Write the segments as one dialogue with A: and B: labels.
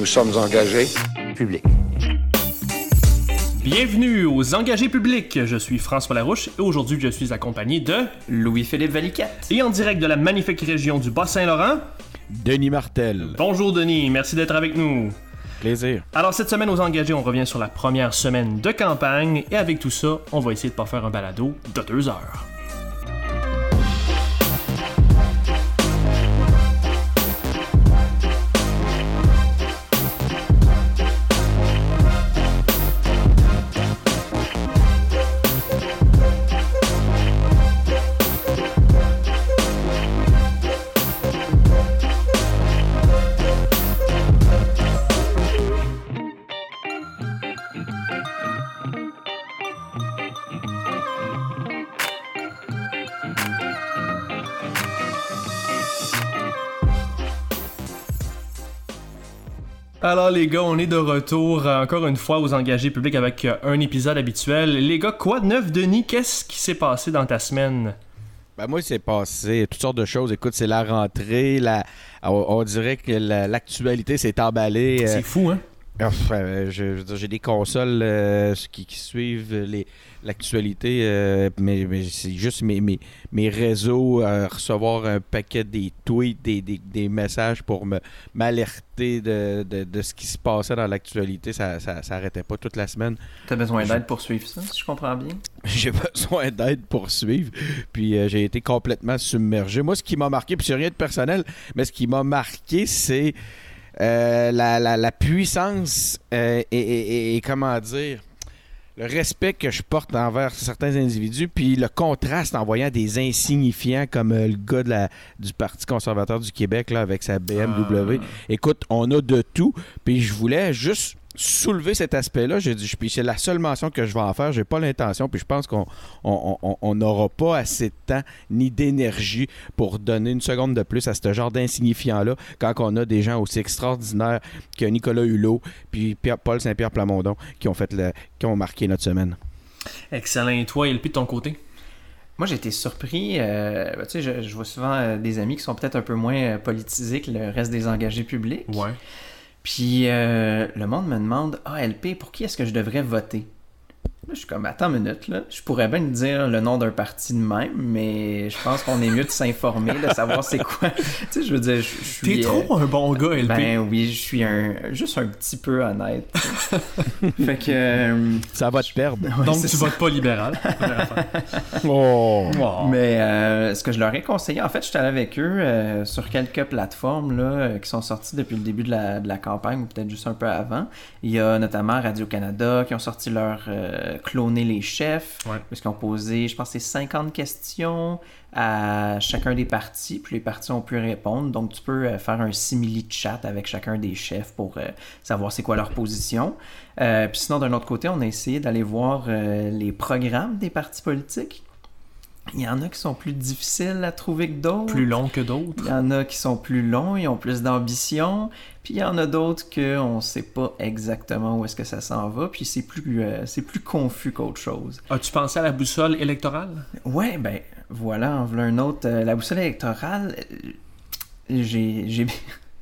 A: Nous sommes engagés.
B: public.
C: Bienvenue aux engagés publics. Je suis François Larouche et aujourd'hui je suis accompagné de
D: Louis-Philippe Valiquette.
C: et en direct de la magnifique région du Bas-Saint-Laurent.
E: Denis Martel.
C: Bonjour Denis, merci d'être avec nous.
E: Plaisir.
C: Alors cette semaine aux engagés, on revient sur la première semaine de campagne et avec tout ça, on va essayer de pas faire un balado de deux heures. Alors les gars, on est de retour euh, encore une fois aux engagés publics avec euh, un épisode habituel. Les gars, quoi de neuf Denis? Qu'est-ce qui s'est passé dans ta semaine?
E: Ben moi, il s'est passé toutes sortes de choses. Écoute, c'est la rentrée. La... On, on dirait que la- l'actualité s'est emballée. euh,
C: C'est fou hein?
E: Enfin, j'ai des consoles euh, qui, qui suivent l'actualité, euh, mais, mais c'est juste mes, mes, mes réseaux euh, recevoir un paquet des tweets, des, des, des messages pour me m'alerter de, de, de ce qui se passait dans l'actualité. Ça, ça, ça pas toute la semaine.
D: T'as besoin d'aide pour suivre ça, si je comprends bien?
E: J'ai besoin d'aide pour suivre. Puis euh, j'ai été complètement submergé. Moi, ce qui m'a marqué, puis c'est rien de personnel, mais ce qui m'a marqué, c'est euh, la, la- la puissance euh, et, et- et- et comment dire le respect que je porte envers certains individus, puis le contraste en voyant des insignifiants comme euh, le gars de la, du Parti conservateur du Québec là, avec sa BMW.
C: Ah.
E: Écoute, on a de tout. Puis je voulais juste soulever cet aspect-là. J'ai dit, puis c'est la seule mention que je vais en faire. J'ai pas l'intention. Puis je pense qu'on on- on- on n'aura pas assez de temps ni d'énergie pour donner une seconde de plus à ce genre d'insignifiants-là quand on a des gens aussi extraordinaires que Nicolas Hulot puis Pierre- Paul Saint-Pierre Plamondon qui ont fait le, qui ont marqué notre semaine.
C: Excellent. Et toi, LP de ton côté?
D: Moi, j'ai été surpris. euh, ben, tu sais, je, je vois souvent euh, des amis qui sont peut-être un peu moins euh, politisés que le reste des engagés publics.
C: Ouais.
D: Puis euh, le monde me demande Ah, LP, pour qui est-ce que je devrais voter? Là, je suis comme, attends une minute, là. Je pourrais bien te dire le nom d'un parti de même, mais je pense qu'on est mieux de s'informer, de savoir c'est quoi. tu sais, je veux dire, je, je suis.
C: T'es
D: euh,
C: trop un bon gars, LP.
D: Ben oui, je suis un juste un petit peu honnête. fait que. euh,
E: Ça va te perdre.
D: ouais,
C: Donc tu
D: ça.
C: votes pas libéral.
E: Oh.
C: Wow.
D: Mais euh, ce que je leur ai conseillé, en fait, je suis allé avec eux euh, sur quelques plateformes là, qui sont sorties depuis le début de la, de la campagne, ou peut-être juste un peu avant. Il y a notamment Radio-Canada qui ont sorti leur euh, Cloner les chefs,
C: Ouais.
D: parce ont posé, je pense, c'est 50 questions à chacun des partis, puis les partis ont pu répondre. Donc, tu peux euh, faire un simili chat avec chacun des chefs pour euh, savoir c'est quoi leur position. Euh, puis sinon, d'un autre côté, on a essayé d'aller voir euh, les programmes des partis politiques. Il y en a qui sont plus difficiles à trouver que d'autres.
C: Plus long que d'autres.
D: Il y en a qui sont plus longs, ils ont plus d'ambition. Puis il y en a d'autres qu'on ne sait pas exactement où est-ce que ça s'en va. Puis c'est plus, euh, c'est plus confus qu'autre chose.
C: As-tu pensé à la boussole électorale?
D: Ouais, ben voilà, en voilà un autre. Euh, la boussole électorale, euh, j'ai, j'ai-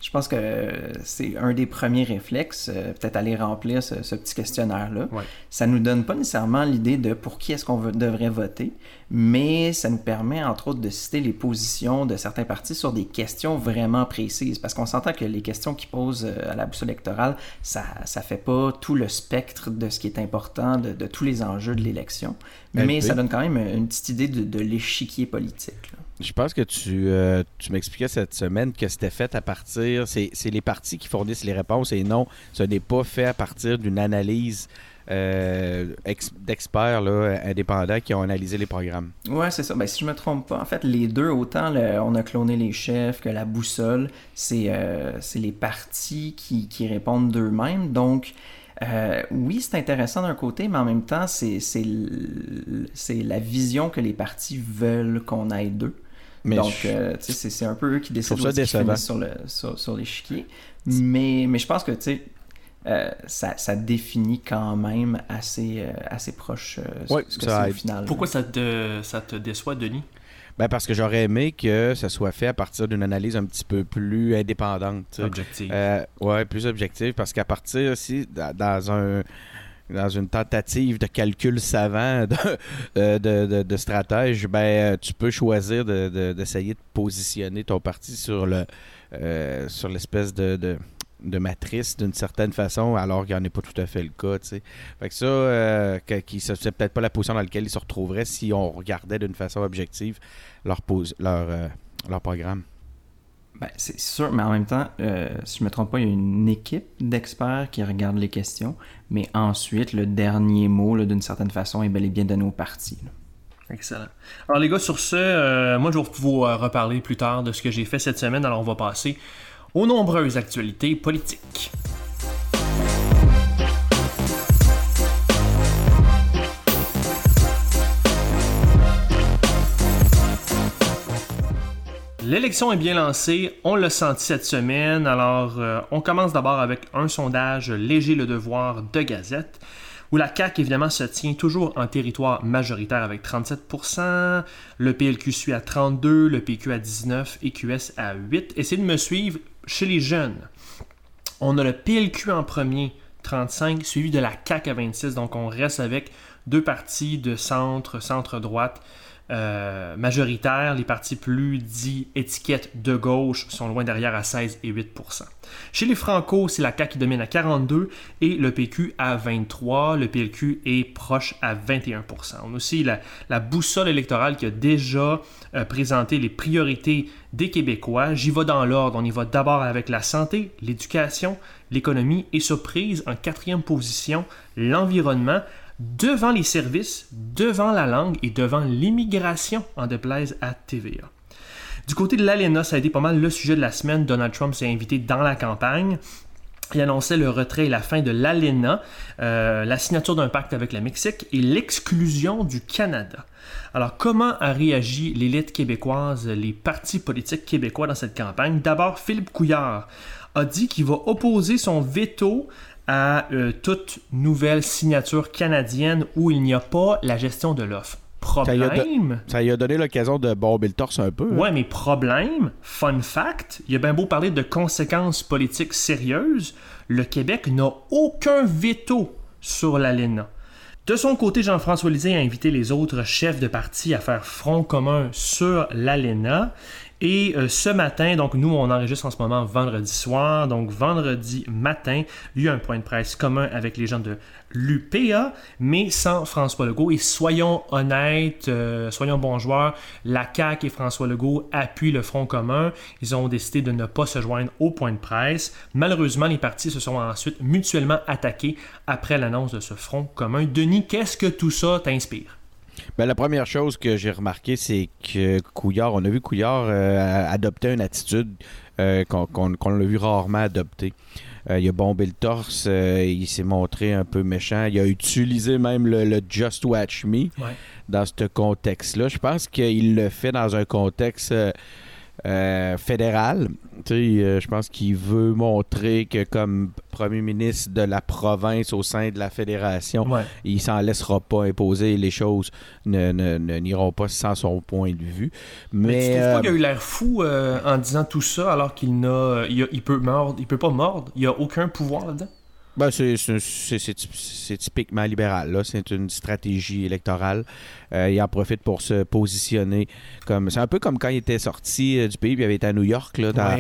D: je pense que c'est un des premiers réflexes, euh, peut-être aller remplir ce, ce petit questionnaire-là.
C: Ouais.
D: Ça nous donne pas nécessairement l'idée de pour qui est-ce qu'on devrait voter, mais ça nous permet entre autres de citer les positions de certains partis sur des questions vraiment précises, parce qu'on s'entend que les questions qu'ils posent euh, à la boussole électorale, ça ça fait pas tout le spectre de ce qui est important, de, de tous les enjeux de l'élection, mais
E: LP.
D: ça donne quand même une petite idée de, de l'échiquier politique. là.
E: Je pense que tu, euh, tu m'expliquais cette semaine que c'était fait à partir. C'est les partis qui fournissent les réponses et non, ce n'est pas fait à partir d'une analyse euh, ex- d'experts indépendants qui ont analysé les programmes.
D: Ouais, c'est ça. Ben, si je me trompe pas, en fait, les deux, autant le- on a cloné les chefs que la boussole, c'est euh, les partis qui, qui répondent d'eux-mêmes. Donc, euh, oui, c'est intéressant d'un côté, mais en même temps, c'est la vision que les partis veulent qu'on aille d'eux.
E: Mais
D: Donc,
E: je-
D: euh, c'est un peu eux qui décident
E: ça
D: finissent sur le sur, sur l'échiquier. Mais, mais je pense que, tu sais, euh, ça, ça définit quand même assez, euh, assez proche euh, ce-
E: Ouais,
D: ce que c'est au final.
C: Pourquoi ça te, ça te déçoit, Denis?
E: Ben parce que j'aurais aimé que ça soit fait à partir d'une analyse un petit peu plus indépendante.
C: Objectif.
E: Euh, ouais, plus objective, parce qu'à partir aussi, dans- dans un dans une tentative de calcul savant de, euh, de, de- stratège, ben, euh, tu peux choisir de- de- d'essayer de, positionner ton parti sur le euh, sur l'espèce de, matrice d'une certaine façon, alors qu'il n'y en est pas tout à fait le cas. tu sais. Fait que ça, euh, c'est peut-être pas la position dans laquelle ils se retrouveraient si on regardait d'une façon objective leur, leur, leur programme.
D: Ben, c'est sûr, mais en même temps, euh, si je me trompe pas, il y a une équipe d'experts qui regarde les questions, mais ensuite, le dernier mot, d'une certaine façon, est bel et bien donné au parti.
C: Excellent. Alors les gars, sur ce, euh, moi je vais vous euh, reparler plus tard de ce que j'ai fait cette semaine. Alors on va passer aux nombreuses actualités politiques. L'élection est bien lancée, on l'a senti cette semaine. Alors, euh, on commence d'abord avec un sondage léger le devoir de Gazette, où la CAQ évidemment se tient toujours en territoire majoritaire avec 37%, le PLQ suit à 32%, le PQ à 19% et QS à 8%. Essayez de me suivre chez les jeunes. On a le PLQ en premier, 35, suivi de la CAQ à 26. Donc on reste avec deux partis de centre, centre-droite euh, majoritaires. Les partis plus dits étiquettes de gauche sont loin derrière à 16 et 8% Chez les Franco, c'est la CAQ qui domine à 42% et le PQ à 23. Le PLQ est proche à 21% On a aussi la, boussole électorale qui a déjà euh, présenté les priorités des Québécois. J'y vais dans l'ordre. On y va d'abord avec la santé, l'éducation, l'économie et surprise en quatrième position, l'environnement devant les services, devant la langue et devant l'immigration, en déplaise à TVA. Du côté de l'ALENA, ça a été pas mal le sujet de la semaine. Donald Trump s'est invité dans la campagne. Il annonçait le retrait et la fin de l'ALENA, euh, la signature d'un pacte avec le Mexique et l'exclusion du Canada. Alors, comment a réagi l'élite québécoise, les partis politiques québécois dans cette campagne? D'abord, Philippe Couillard a dit qu'il va opposer son veto à euh, toute nouvelle signature canadienne où il n'y a pas la gestion de l'offre. Problème.
E: Ça lui a donné l'occasion de bomber le torse un peu. hein.
C: Ouais, mais problème, fun fact, il y a bien beau parler de conséquences politiques sérieuses, le Québec n'a aucun veto sur l'ALENA. De son côté, Jean-François Lisée a invité les autres chefs de parti à faire front commun sur l'ALENA. Et euh, ce matin, donc nous, on enregistre en ce moment vendredi soir. Donc vendredi matin, il y a eu un point de presse commun avec les gens de l'UPA, mais sans François Legault. Et soyons honnêtes, euh, soyons bons joueurs, la CAQ et François Legault appuient le Front commun. Ils ont décidé de ne pas se joindre au point de presse. Malheureusement, les partis se sont ensuite mutuellement attaqués après l'annonce de ce Front commun. Denis, qu'est-ce que tout ça t'inspire?
E: Ben, la première chose que j'ai remarqué, c'est que Couillard, on a vu Couillard euh, adopter une attitude euh, qu'on qu'on l'a vu rarement adopter. Euh, il a bombé le torse, il s'est montré un peu méchant, il a utilisé même le, le Just Watch Me
C: Ouais.
E: dans ce contexte-là. Je pense qu'il le fait dans un contexte euh, fédéral. Euh, je pense qu'il veut montrer que comme premier ministre de la province au sein de la fédération,
C: Ouais.
E: il s'en laissera pas imposer. Les choses ne, n'iront pas sans son point de vue.
C: Mais,
E: Mais,
C: tu trouves
E: euh,
C: pas qu'il a eu l'air fou euh, en disant tout ça alors qu'il n'a, il, a- il peut mordre, il peut pas mordre, il a aucun pouvoir là-dedans?
E: Ben, c'est, c'est- c'est- c'est typ- c'est typiquement libéral. Là. C'est une stratégie électorale. Euh, il en profite pour se positionner comme. C'est un peu comme quand il était sorti euh, du pays, puis il avait été à New York là, dans-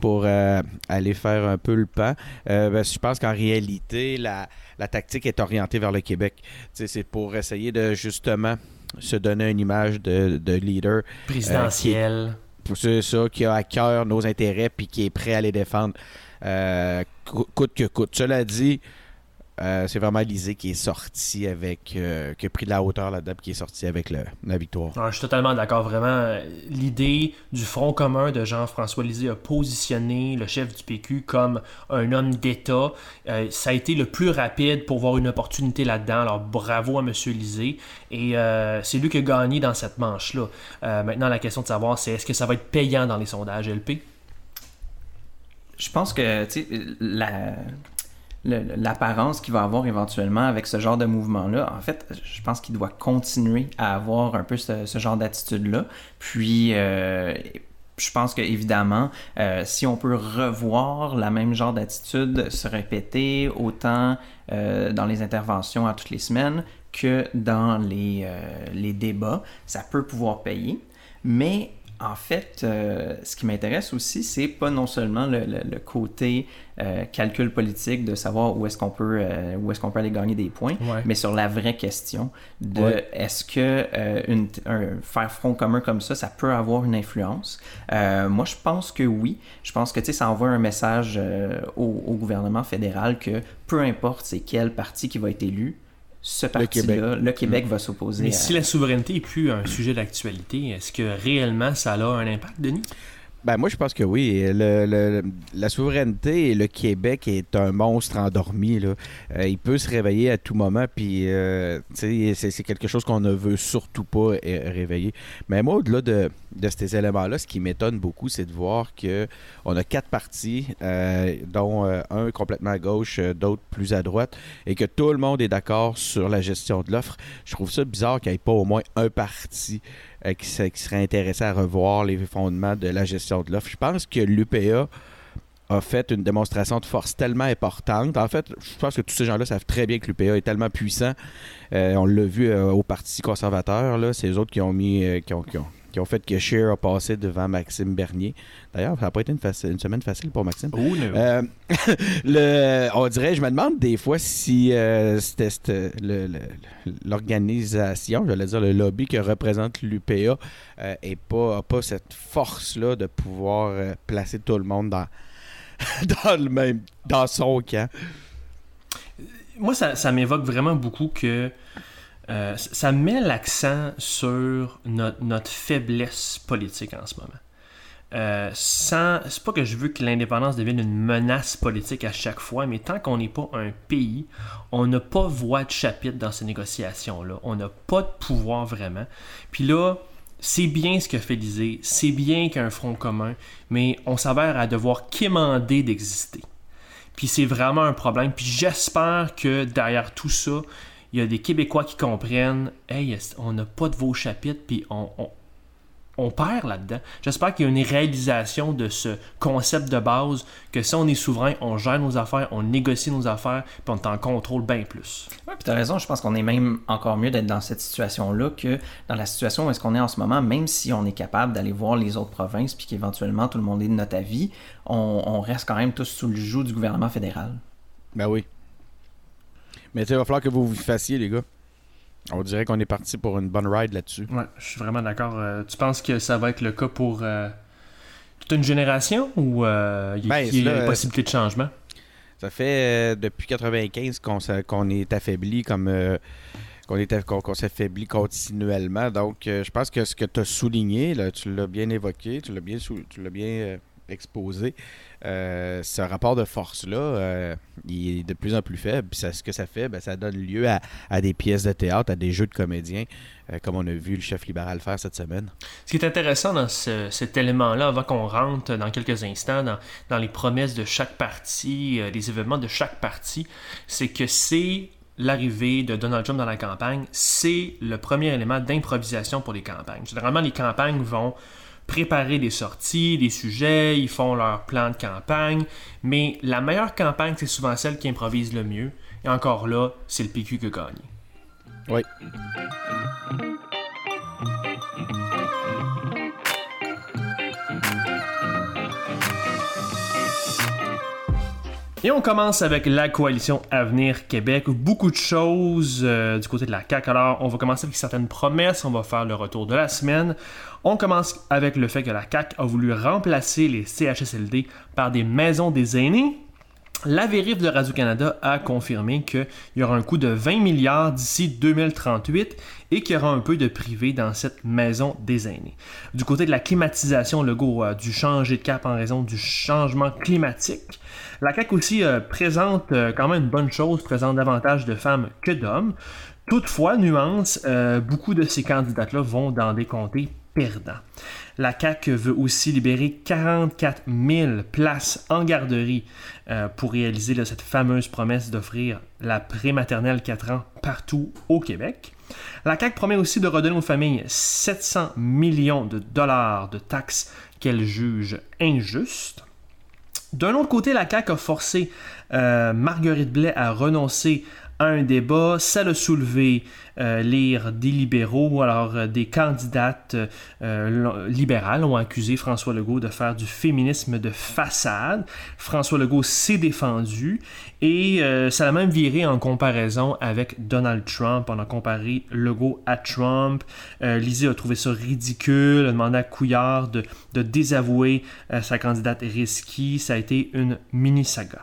E: pour euh, aller faire un peu le pan. Ben, je pense qu'en réalité, la, la tactique est orientée vers le Québec. C'est pour essayer de justement se donner une image de, de leader
C: Présidentiel.
E: c'est ça, qui a à cœur nos intérêts puis qui est prêt à les défendre coûte que coûte. Cela dit, euh, c'est vraiment Lisée qui est sorti avec, euh, qui a pris de la hauteur là-dedans qui est sorti avec le- la victoire.
C: Ah, je suis totalement d'accord. Vraiment, l'idée du Front commun de Jean-François Lisée a positionné le chef du PQ comme un homme d'État. Euh, ça a été le plus rapide pour voir une opportunité là-dedans. Alors bravo à M. Lisée. Et c'est lui qui a gagné dans cette manche-là. Maintenant, la question de savoir, c'est est-ce que ça va être payant dans les sondages LP?
D: Je pense que, la... l'apparence qu'il va avoir éventuellement avec ce genre de mouvement-là, en fait, je pense qu'il doit continuer à avoir un peu ce, genre d'attitude-là. Puis, euh, je pense qu'évidemment, euh, si on peut revoir la même genre d'attitude se répéter autant euh, dans les interventions à toutes les semaines que dans les, les débats, ça peut pouvoir payer. Mais en fait, euh, ce qui m'intéresse aussi, c'est pas non seulement le, côté euh, calcul politique de savoir où est-ce qu'on peut euh, où est-ce qu'on peut aller gagner des points, mais sur la vraie question de est-ce que une, un, faire front commun comme ça, ça peut avoir une influence? moi, je pense que oui. Je pense que ça envoie un message au, au, gouvernement fédéral que peu importe c'est quel parti qui va être élu, ce parti-là, le Québec, va s'opposer.
C: Mais si la souveraineté n'est plus un sujet d'actualité, est-ce que réellement ça a un impact, Denis?
E: Ben moi, je pense que oui. la souveraineté et le Québec est un monstre endormi. Là. Euh, il peut se réveiller à tout moment, puis euh, c'est quelque chose qu'on ne veut surtout pas réveiller. Mais moi, au-delà de, ces éléments-là, ce qui m'étonne beaucoup, c'est de voir que on a quatre partis, euh, dont un complètement à gauche, d'autres plus à droite, et que tout le monde est d'accord sur la gestion de l'offre. Je trouve ça bizarre qu'il n'y ait pas au moins un parti euh, qui, serait intéressé à revoir les fondements de la gestion de l'offre. Je pense que l'UPA a fait une démonstration de force tellement importante. En fait, je pense que tous ces gens-là savent très bien que l'UPA est tellement puissant. Euh, on l'a vu euh, au Parti conservateur, c'est eux autres qui ont mis, qui qui ont fait que Cher a passé devant Maxime Bernier. D'ailleurs, ça n'a pas été une, semaine facile pour Maxime.
C: Oh, euh,
E: le, on dirait, je me demande des fois si euh, c'était l'organisation, j'allais dire le lobby que représente l'UPA, n'a euh, pas, pas cette force-là de pouvoir placer tout le monde dans, dans, le même, dans son camp.
C: Moi, ça, ça m'évoque vraiment beaucoup que euh, ça met l'accent sur notre, faiblesse politique en ce moment. Euh, c'est pas que je veux que l'indépendance devienne une menace politique à chaque fois, mais tant qu'on n'est pas un pays, on n'a pas voix de chapitre dans ces négociations-là. On n'a pas de pouvoir vraiment. Puis là, c'est bien ce que fait l'Élysée, c'est bien qu'un front commun, mais on s'avère à devoir quémander d'exister. Puis c'est vraiment un problème. Puis j'espère que derrière tout ça, il y a des Québécois qui comprennent Hey, on n'a pas de vos chapitres, puis on, on, perd là-dedans. J'espère qu'il y a une réalisation de ce concept de base que si on est souverain, on gère nos affaires, on négocie nos affaires, puis on est en contrôle bien plus.
D: Oui, puis tu as raison, je pense qu'on est même encore mieux d'être dans cette situation-là que dans la situation où est-ce qu'on est en ce moment, même si on est capable d'aller voir les autres provinces, puis qu'éventuellement tout le monde est de notre avis, on, on reste quand même tous sous le joug du gouvernement fédéral.
E: Ben oui. Mais il va falloir que vous vous fassiez, les gars. On dirait qu'on est parti pour une bonne ride là-dessus.
C: Ouais, je suis vraiment d'accord. Euh, tu penses que ça va être le cas pour euh, toute une génération ou euh, il y, a ben, possibilité de changement?
E: Ça fait depuis 95 qu'on est affaibli comme qu'on s'affaiblit continuellement. Donc, je pense que ce que tu as souligné, là, tu l'as bien évoqué, tu l'as bien, tu l'as bien exposé. Euh, ce rapport de force-là, euh, il est de plus en plus faible. Ce que ça fait, ben, ça donne lieu à, des pièces de théâtre, à des jeux de comédiens, euh, comme on a vu le chef libéral faire cette semaine.
C: Ce qui est intéressant dans cet élément-là, avant qu'on rentre dans quelques instants dans, les promesses de chaque parti, les événements de chaque parti, c'est que c'est l'arrivée de Donald Trump dans la campagne, c'est le premier élément d'improvisation pour les campagnes. Généralement, les campagnes vont préparer des sorties, des sujets, ils font leur plan de campagne, mais la meilleure campagne, c'est souvent celle qui improvise le mieux. Et encore là, c'est le PQ qui gagne.
E: Oui.
C: Et on commence avec la coalition Avenir Québec. Beaucoup de choses euh, du côté de la CAQ. Alors, on va commencer avec certaines promesses. On va faire le retour de la semaine. On commence avec le fait que la CAQ a voulu remplacer les CHSLD par des maisons des aînés. La vérif de Radio-Canada a confirmé qu'il y aura un coût de 20 milliards d'ici 2038 et qu'il y aura un peu de privé dans cette maison des aînés. Du côté de la climatisation, le goût a dû changer de cap en raison du changement climatique. La CAQ aussi euh, présente euh, quand même une bonne chose, présente davantage de femmes que d'hommes. Toutefois, nuance, euh, beaucoup de ces candidates-là vont dans des comtés La CAQ veut aussi libérer 44 000 places en garderie euh, pour réaliser cette fameuse promesse d'offrir la prématernelle 4 ans partout au Québec. La CAQ promet aussi de redonner aux familles 700 millions de dollars de taxes qu'elle juge injustes. D'un autre côté, la CAQ a forcé euh, Marguerite Blais à renoncer un débat. Ça a soulevé euh, lire des libéraux, alors euh, des candidates euh, libérales ont accusé François Legault de faire du féminisme de façade. François Legault s'est défendu et ça a même viré en comparaison avec Donald Trump. On a comparé Legault à Trump. Lisée a trouvé ça ridicule, a demandé à Couillard de, de désavouer sa candidate Risky. Ça a été une mini-saga.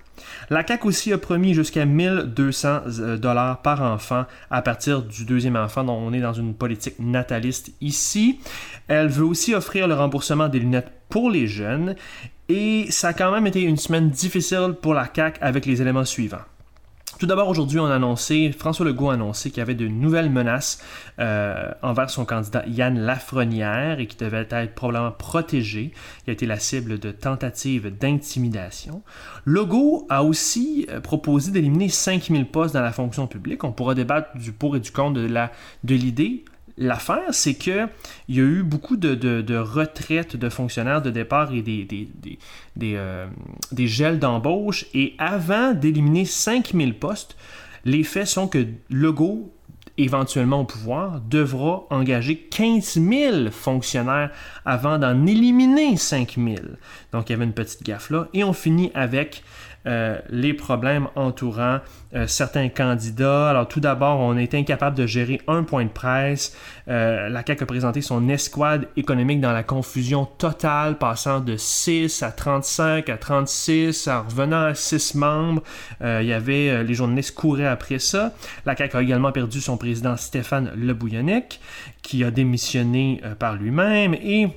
C: La CAQ aussi a promis jusqu'à 1200 dollars par enfant à partir du deuxième enfant, dont on est dans une politique nataliste ici. Elle veut aussi offrir le remboursement des lunettes pour les jeunes. Et ça a quand même été une semaine difficile pour la CAQ avec les éléments suivants. Tout d'abord, aujourd'hui, on a annoncé, François Legault a annoncé qu'il y avait de nouvelles menaces euh, envers son candidat Yann Lafrenière et qui devait être probablement protégé. Il a été la cible de tentatives d'intimidation. Legault a aussi euh, proposé d'éliminer 5000 postes dans la fonction publique. On pourra débattre du pour et du contre de l'idée. L'affaire, c'est qu'il y a eu beaucoup de, retraites de fonctionnaires de départ et des, des, euh, gels d'embauche. Et avant d'éliminer 5000 postes, les faits sont que Legault, éventuellement au pouvoir, devra engager 15 000 fonctionnaires avant d'en éliminer 5 000. Donc il y avait une petite gaffe là. Et on finit avec euh, les problèmes entourant euh, certains candidats. Alors tout d'abord, on est incapable de gérer un point de presse. Euh, la CAQ a présenté son escouade économique dans la confusion totale, passant de 6 à 35 à 36, en revenant à 6 membres. il y avait les journalistes couraient après ça. La CAQ a également perdu son président Stéphane Le Bouillonnec, qui a démissionné par lui-même et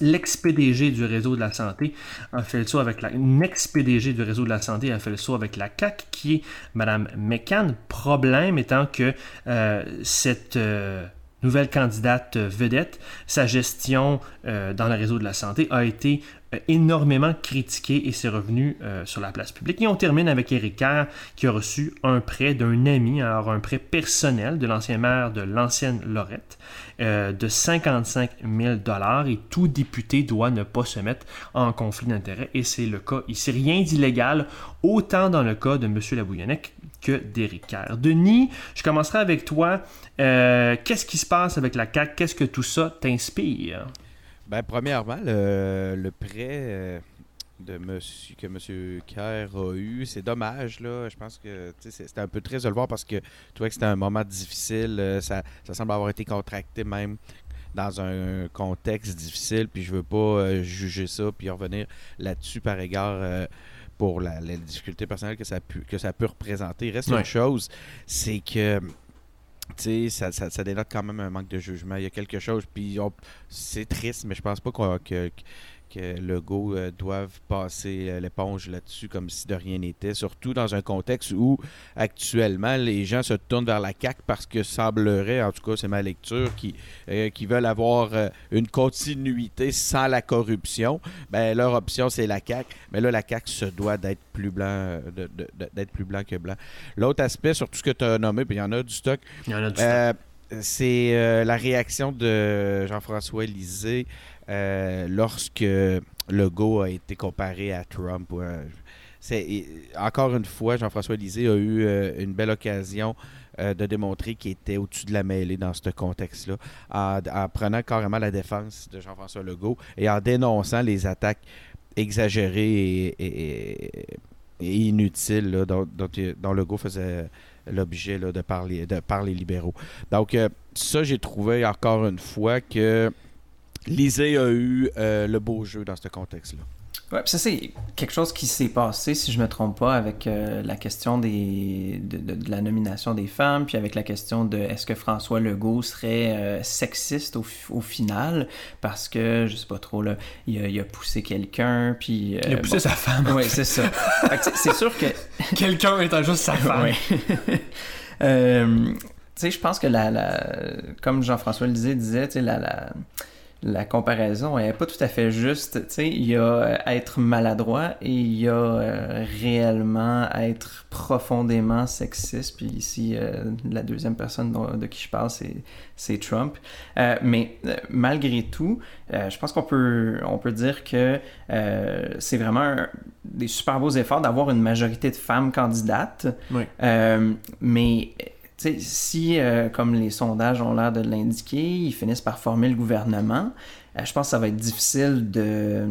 C: l'ex-PDG du réseau de la santé a fait le saut avec la ex-PDG du réseau de la santé a fait le saut avec la CAC qui est Madame McCann. Problème étant que euh, cette euh, nouvelle candidate vedette, sa gestion euh, dans le réseau de la santé a été énormément critiquée et c'est revenu sur la place publique. Et on termine avec Éric Kerr qui a reçu un prêt d'un ami, alors un prêt personnel de l'ancien maire de l'ancienne Lorette. Euh, de 55 000 dollars et tout député doit ne pas se mettre en conflit d'intérêts et c'est le cas ici. Rien d'illégal, autant dans le cas de M. Labouillonnec que d'Éric Kerr. Denis, je commencerai avec toi. Euh, qu'est-ce qui se passe avec la CAQ? Qu'est-ce que tout ça t'inspire?
E: Ben, premièrement, le, prêt euh, de monsieur, que M. Kerr a eu. C'est dommage, là. Je pense que c'était un peu triste de le voir parce que tu vois que c'était un moment difficile. Euh, ça, semble avoir été contracté même dans un contexte difficile. Puis je veux pas euh, juger ça puis revenir là-dessus par égard. Euh, pour la, difficulté personnelle que ça, pu, que ça peut représenter. Il reste une chose, c'est que ça, ça, ça, dénote quand même un manque de jugement. Il y a quelque chose, puis c'est triste, mais je pense pas que, que Legault euh, doivent passer euh, l'éponge là-dessus comme si de rien n'était, surtout dans un contexte où actuellement les gens se tournent vers la CAQ parce que semblerait, en tout cas c'est ma lecture, qui, euh, qui veulent avoir une continuité sans la corruption. Ben, leur option c'est la CAQ, mais là la CAQ se doit d'être plus blanc d'être plus blanc que blanc. L'autre aspect sur tout ce que tu as nommé, puis il y en a du stock.
C: Il y en a du stock.
E: C'est la réaction de Jean-François Lisée euh, lorsque Legault a été comparé à Trump. c'est, encore une fois, Jean-François Lisée a eu euh, une belle occasion euh, de démontrer qu'il était au-dessus de la mêlée dans ce contexte-là, en, prenant carrément la défense de Jean-François Legault et en dénonçant les attaques exagérées et, inutiles dont, Legault faisait l'objet de, parler, de par les libéraux. Donc, ça, j'ai trouvé encore une fois que Lisée a eu euh, le beau jeu dans ce contexte-là.
D: Ouais, ça c'est quelque chose qui s'est passé, si je me trompe pas, avec euh, la question des, de, la nomination des femmes, puis avec la question de est-ce que François Legault serait euh, sexiste au, final, parce que, je sais pas trop, là, il a, poussé quelqu'un, puis...
C: il a poussé sa femme.
D: Oui, c'est ça. c'est sûr que...
C: quelqu'un étant juste sa femme.
D: tu sais, je pense que la, la... comme Jean-François le disait, disait, tu sais, la... la la comparaison est pas tout à fait juste. Il y a euh, être maladroit et il y a euh, réellement être profondément sexiste. Puis ici, euh, la deuxième personne de qui je parle, c'est Trump. mais malgré tout, je pense qu'on peut, on peut dire que c'est vraiment des super beaux efforts d'avoir une majorité de femmes candidates.
C: Oui.
D: mais si, euh, comme les sondages ont l'air de l'indiquer, ils finissent par former le gouvernement, euh, je pense que ça va être difficile de,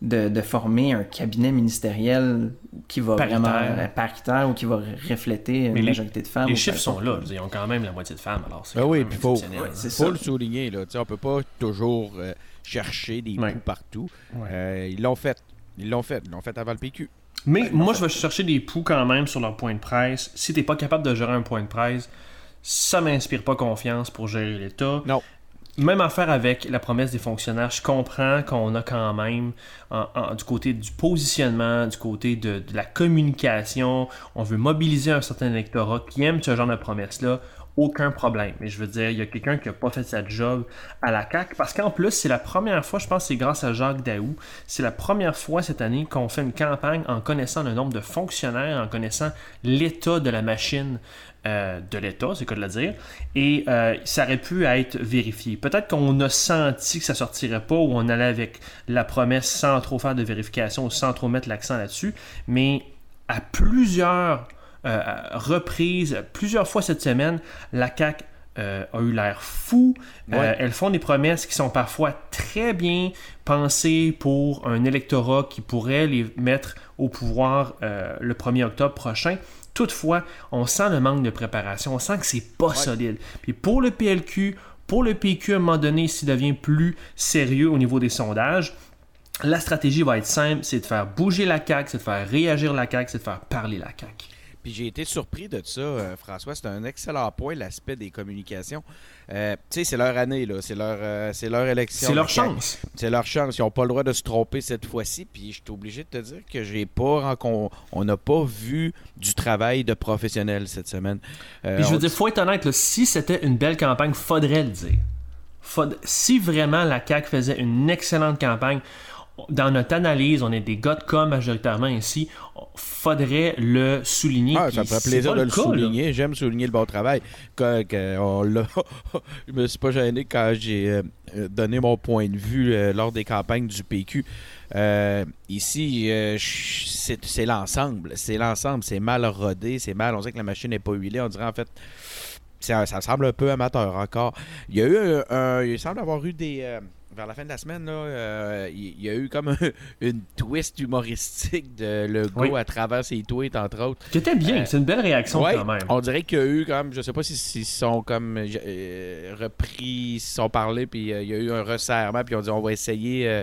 D: de, former un cabinet ministériel qui va vraiment euh, paritaire ou qui va refléter une majorité de femmes.
C: Les chiffres sont là, ils ont quand même la moitié de femmes. Alors
E: ben oui, il faut, faut le souligner. Là. On peut pas toujours chercher des poux partout. ils l'ont fait. Ils l'ont fait. Ils l'ont fait avant le PQ.
C: Mais moi, je vais chercher des poux quand même sur leur point de presse. Si t'es pas capable de gérer un point de presse, ça m'inspire pas confiance pour gérer l'État.
E: Non.
C: Même affaire avec la promesse des fonctionnaires. Je comprends qu'on a quand même, du côté du positionnement, du côté de, de, la communication, on veut mobiliser un certain électorat qui aime ce genre de promesses-là aucun problème. Mais je veux dire, il y a quelqu'un qui n'a pas fait sa job à la CAQ. Parce qu'en plus, c'est la première fois, je pense c'est grâce à Jacques Daou, c'est la première fois cette année qu'on fait une campagne en connaissant le nombre de fonctionnaires, en connaissant l'état de la machine euh, de l'État, c'est quoi de le dire, et euh, ça aurait pu être vérifié. Peut-être qu'on a senti que ça sortirait pas, ou on allait avec la promesse sans trop faire de vérification, ou sans trop mettre l'accent là-dessus, mais à plusieurs reprise plusieurs fois cette semaine. La CAQ euh, a eu l'air fou. Euh, elles font des promesses qui sont parfois très bien pensées pour un électorat qui pourrait les mettre au pouvoir le 1er octobre prochain. Toutefois, on sent le manque de préparation, on sent que c'est pas solide. Puis pour le PLQ, pour le PQ, à un moment donné, s'il devient plus sérieux au niveau des sondages, la stratégie va être simple, c'est de faire bouger la CAQ, c'est de faire réagir la CAQ, c'est de faire parler la CAQ.
E: Puis j'ai été surpris de ça, euh, François. C'est un excellent point, l'aspect des communications. Euh, tu sais, c'est leur année, là. C'est leur, euh, c'est leur élection.
C: C'est leur chance.
E: C'est leur chance. Ils n'ont pas le droit de se tromper cette fois-ci. Puis je suis obligé de te dire que j'ai pas on n'a pas vu du travail de professionnel cette semaine.
C: Puis je veux dire, faut être honnête, si c'était une belle campagne, faudrait le dire. Si vraiment la CAQ faisait une excellente campagne, dans notre analyse, on est des gars de com majoritairement ici, faudrait le souligner.
E: Ah, ça me fait plaisir de le, souligner. J'aime souligner le bon travail. Quand, on je me suis pas gêné quand j'ai euh, donné mon point de vue euh, lors des campagnes du PQ. Euh, ici, c'est l'ensemble. C'est l'ensemble. C'est mal rodé, c'est mal. On sait que la machine n'est pas huilée. On dirait en fait ça, semble un peu amateur encore. Il y a eu un, il semble avoir eu des, vers la fin de la semaine, euh, il y, a eu comme une twist humoristique de Legault à travers ses tweets, entre autres.
C: C'était bien, euh, c'est une belle réaction quand même.
E: On dirait qu'il y a eu comme, je sais pas s'ils si, sont comme euh, repris, s'ils sont parlé, puis il y a eu un resserrement, puis on dit on va essayer.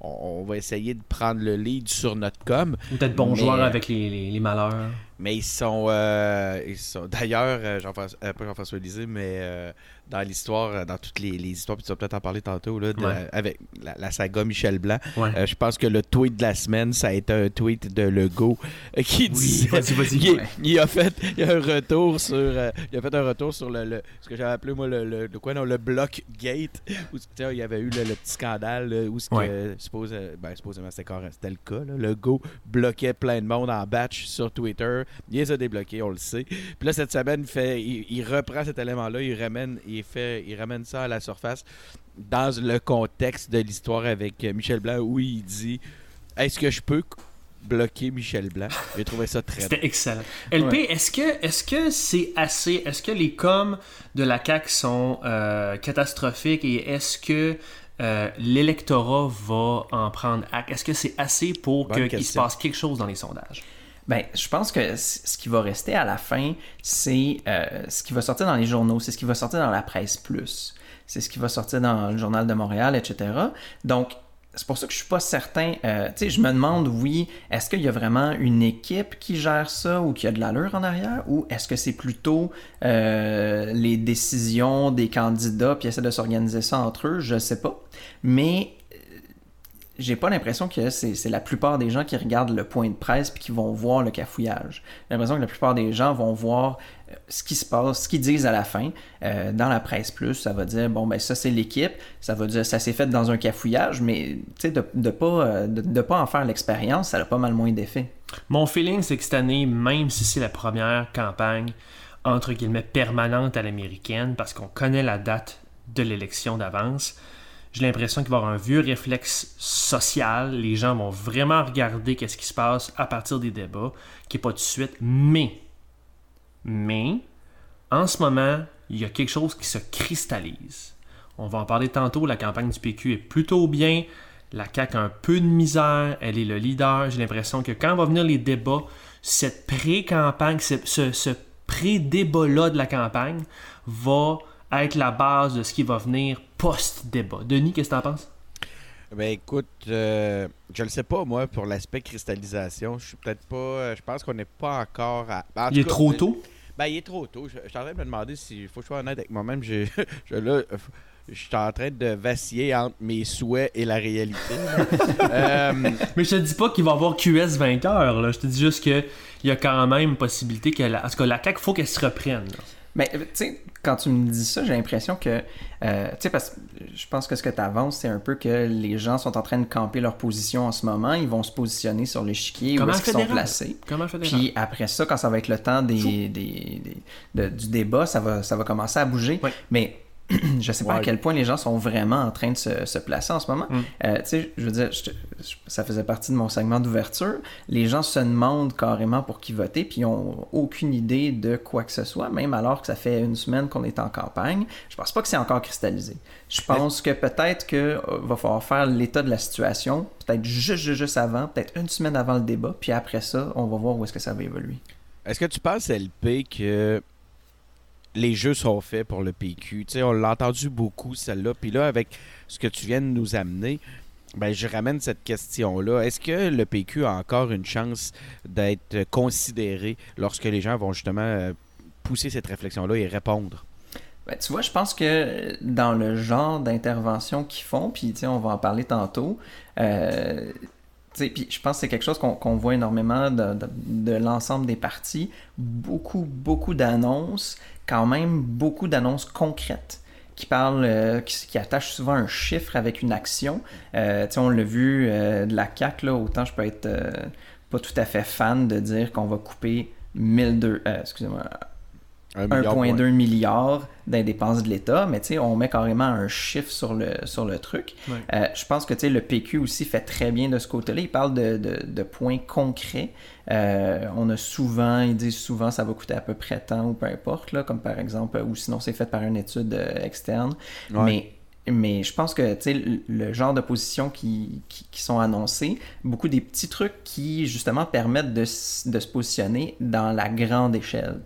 E: on va essayer de prendre le lead sur notre com.
C: Ou peut-être bon joueur avec les, les, malheurs.
E: Mais ils sont, ils sont d'ailleurs, Jean-François, Jean-François Lisée, mais dans l'histoire, euh, dans toutes les, histoires, puis tu vas peut-être en parler tantôt, là, avec la, saga Michel Blanc. Euh, je pense que le tweet de la semaine, ça a été un tweet de Legault euh, qui dit il, a fait un retour sur il a fait un retour sur le, ce que j'avais appelé moi le, le, quoi non le block gate où il y avait eu le, petit scandale où ce que suppose, ben, supposément c'était le cas là, Legault bloquait plein de monde en batch sur Twitter. Il les a débloqués on le sait. Puis là cette semaine il fait il, reprend cet élément là il ramène il fait, il ramène ça à la surface. Dans le contexte de l'histoire avec Michel Blanc où il dit Est-ce que je peux bloquer Michel Blanc? J'ai trouvé ça très
C: C'était excellent. LP, est-ce que est-ce que c'est assez Est-ce que les coms de la CAQ sont euh, catastrophiques et est-ce que euh, l'électorat va en prendre acte? Est-ce que c'est assez pour qu'il se passe quelque chose dans les sondages?
D: Ben, je pense que ce qui va rester à la fin, c'est euh, ce qui va sortir dans les journaux, c'est ce qui va sortir dans la presse plus, c'est ce qui va sortir dans le journal de Montréal, etc. Donc, c'est pour ça que je suis pas certain. Euh, tu sais, je me demande, oui, est-ce qu'il y a vraiment une équipe qui gère ça ou qui a de l'allure en arrière, ou est-ce que c'est plutôt euh, les décisions des candidats puis essaient de s'organiser ça entre eux, je sais pas. Mais j'ai pas l'impression que c'est la plupart des gens qui regardent le point de presse puis qui vont voir le cafouillage. J'ai l'impression que la plupart des gens vont voir euh, ce qui se passe, ce qu'ils disent à la fin. Euh, dans la presse plus, ça va dire bon ben ça c'est l'équipe, ça va dire ça s'est fait dans un cafouillage, mais de ne pas, euh, de, pas en faire l'expérience, ça a pas mal moins d'effet.
C: Mon feeling c'est que cette année, même si c'est la première campagne entre guillemets permanente à l'américaine, parce qu'on connaît la date de l'élection d'avance, j'ai l'impression qu'il va y avoir un vieux réflexe social. Les gens vont vraiment regarder qu'est-ce qui se passe à partir des débats, qui n'est pas tout de suite. Mais, mais, en ce moment, il y a quelque chose qui se cristallise. On va en parler tantôt. La campagne du PQ est plutôt bien. La CAQ a un peu de misère. Elle est le leader. J'ai l'impression que quand vont venir les débats, cette pré-campagne, ce, ce pré-débat-là de la campagne va être la base de ce qui va venir post-débat. Denis, qu'est-ce que tu en penses?
E: Ben écoute, euh, je ne sais pas moi pour l'aspect cristallisation, je suis peut-être pas, euh, je pense qu'on n'est pas encore à.
C: il est trop tôt?
E: Ben il est trop tôt. Je, suis en train de me demander s'il faut que je sois honnête avec moi-même. Je, là, je suis en train de vaciller entre mes souhaits et la réalité.
C: Euh, Mais je te dis pas qu'il va y avoir QS vainqueur. Là. Je te dis juste qu'il y a quand même possibilité que la, en tout cas, la CAQ, faut qu'elle se reprenne.
D: Mais tu sais, quand tu me dis ça, j'ai l'impression que, euh, tu sais, parce que je pense que ce que tu avances, c'est un peu que les gens sont en train de camper leur position en ce moment. Ils vont se positionner sur l'échiquier où est-ce qu'ils sont placés.
C: Comment
D: Puis après ça, quand ça va être le temps des, des, du débat, ça va, ça va commencer à bouger. Mais je sais pas à quel point les gens sont vraiment en train de se, placer en ce moment. Mm. Euh, tu sais, je veux dire, ça faisait partie de mon segment d'ouverture. Les gens se demandent carrément pour qui voter, puis ils n'ont aucune idée de quoi que ce soit, même alors que ça fait une semaine qu'on est en campagne. Je pense pas que c'est encore cristallisé. Je pense que peut-être qu'il euh, va falloir faire l'état de la situation, peut-être juste, juste, juste avant, peut-être une semaine avant le débat, puis après ça, on va voir où est-ce que ça va évoluer.
E: Est-ce que tu penses, LP, que les jeux sont faits pour le PQ. on l'a entendu beaucoup, celle-là. Puis là, avec ce que tu viens de nous amener, ben, je ramène cette question-là. Est-ce que le PQ a encore une chance d'être considéré lorsque les gens vont justement euh, pousser cette réflexion-là et répondre?
D: Ben, tu vois, je pense que dans le genre d'intervention qu'ils font, puis on va en parler tantôt, euh, puis je pense que c'est quelque chose qu'on voit énormément de, l'ensemble des partis. Beaucoup, beaucoup d'annonces quand même beaucoup d'annonces concrètes qui parlent, euh, qui, attachent souvent un chiffre avec une action. Euh, on l'a vu euh, de la CAC, là, autant je peux être pas tout à fait fan de dire qu'on va couper 1002, excusez-moi, 1,2 milliard des dépenses de l'État, mais on met carrément un chiffre sur le, sur le truc. Euh, je pense que le PQ aussi fait très bien de ce côté-là. Il parle de, de, points concrets. Euh, on a souvent, ils disent souvent ça va coûter à peu près tant ou peu importe, là, comme par exemple, ou sinon c'est fait par une étude euh, externe. Mais mais je pense que le genre de positions qui, qui, sont annoncées, beaucoup des petits trucs qui justement permettent de, de se positionner dans la grande échelle.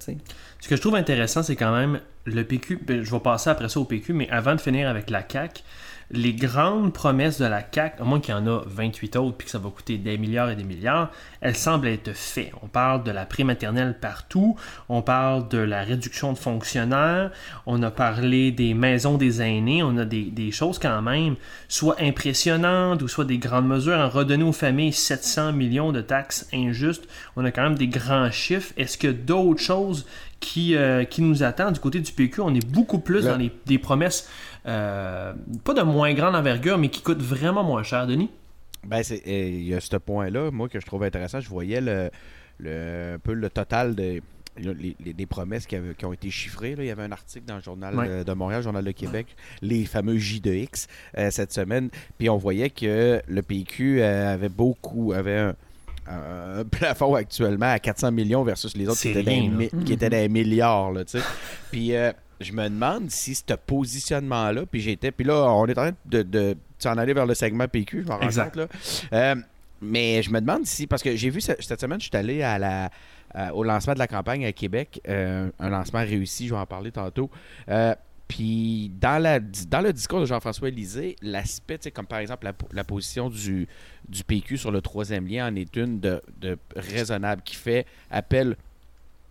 C: Ce que je trouve intéressant, c'est quand même le PQ. Ben, je vais passer après ça au PQ, mais avant de finir avec la CAC, les grandes promesses de la CAC, à moins qu'il y en a 28 autres puis que ça va coûter des milliards et des milliards, elles semblent être faites. On parle de la prématernelle partout, on parle de la réduction de fonctionnaires, on a parlé des maisons des aînés, on a des, des choses quand même soit impressionnantes ou soit des grandes mesures. En redonner aux familles 700 millions de taxes injustes, on a quand même des grands chiffres. Est-ce que d'autres choses qui, euh, qui nous attendent du côté du PQ, on est beaucoup plus dans les, des promesses euh, pas de moins grande envergure, mais qui coûte vraiment moins cher, Denis?
E: Ben, il y a ce point-là, moi, que je trouve intéressant. Je voyais le, un peu le total des, des promesses qui, qui, ont été chiffrées. Il y avait un article dans le Journal de Montréal, Journal de Québec, les fameux J de X, euh, cette semaine. Puis on voyait que le PQ avait beaucoup, avait un, plafond actuellement à 400 millions versus les autres qui étaient, des, qui étaient, des, milliards. Là, Puis je me demande si ce positionnement-là, puis j'étais, puis là, on est en train de, de s'en aller vers le segment PQ, je m'en rends compte, là. Euh, mais je me demande si, parce que j'ai vu cette, semaine, je suis allé à la, euh, au lancement de la campagne à Québec, euh, un lancement réussi, je vais en parler tantôt. Puis dans, la, dans le discours de Jean-François Lisée, l'aspect, comme par exemple la, position du, du PQ sur le troisième lien en est une de, raisonnable qui fait appel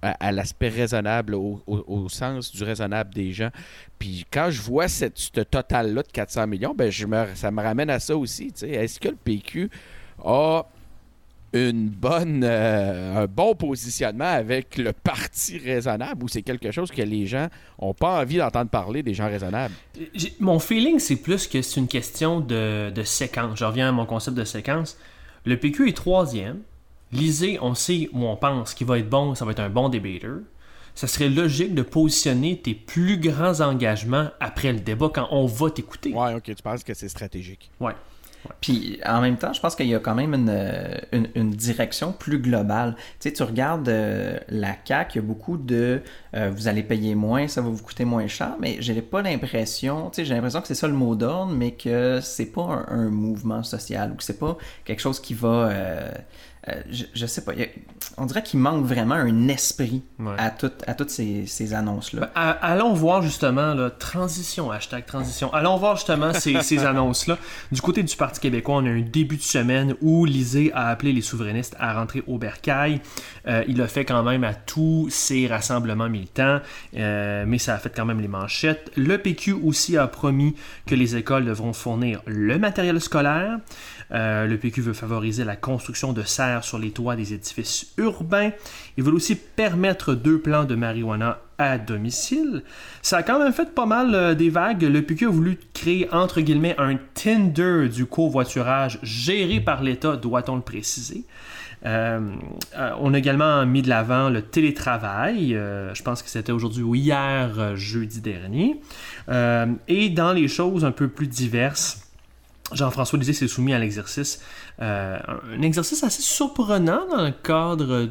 E: à, l'aspect raisonnable, au, sens du raisonnable des gens. Puis quand je vois cette, ce total-là de 400 millions, ben je ça me ramène à ça aussi. Est-ce que le PQ a une bonne, euh, un bon positionnement avec le parti raisonnable ou c'est quelque chose que les gens n'ont pas envie d'entendre parler des gens raisonnables?
C: Mon feeling, c'est plus que c'est une question de, de séquence. Je reviens à mon concept de séquence. Le PQ est troisième. Lisez, on sait où on pense qu'il va être bon, ça va être un bon debater. Ça serait logique de positionner tes plus grands engagements après le débat quand on va t'écouter.
E: Ouais, ok, tu penses que c'est stratégique.
C: Ouais.
D: Puis en même temps, je pense qu'il y a quand même une, euh, une, direction plus globale. Tu sais, tu regardes euh, la CAC, il y a beaucoup de euh, vous allez payer moins, ça va vous coûter moins cher, mais j'ai pas l'impression, tu sais, j'ai l'impression que c'est ça le mot d'ordre, mais que c'est pas un, mouvement social ou que c'est pas quelque chose qui va je, je, sais pas, on dirait qu'il manque vraiment un esprit à, à toutes ces, annonces-là.
C: Ben, allons voir justement, là, transition, hashtag transition. Allons voir justement ces, annonces-là. Du côté du Parti québécois, on a un début de semaine où Lisée a appelé les souverainistes à rentrer au bercail. Euh, il a fait quand même à tous ses rassemblements militants, euh, mais ça a fait quand même les manchettes. Le PQ aussi a promis que les écoles devront fournir le matériel scolaire. Euh, le PQ veut favoriser la construction de serres sur les toits des édifices urbains. Ils veulent aussi permettre deux plants de marijuana à domicile. Ça a quand même fait pas mal euh, des vagues. Le PQ a voulu créer, entre guillemets, un Tinder du covoiturage géré par l'État, doit-on le préciser. Euh, on a également mis de l'avant le télétravail. je pense que c'était aujourd'hui ou hier, jeudi dernier. et dans les choses un peu plus diverses, Jean-François Lisée s'est soumis à l'exercice. Euh, un exercice assez surprenant dans le cadre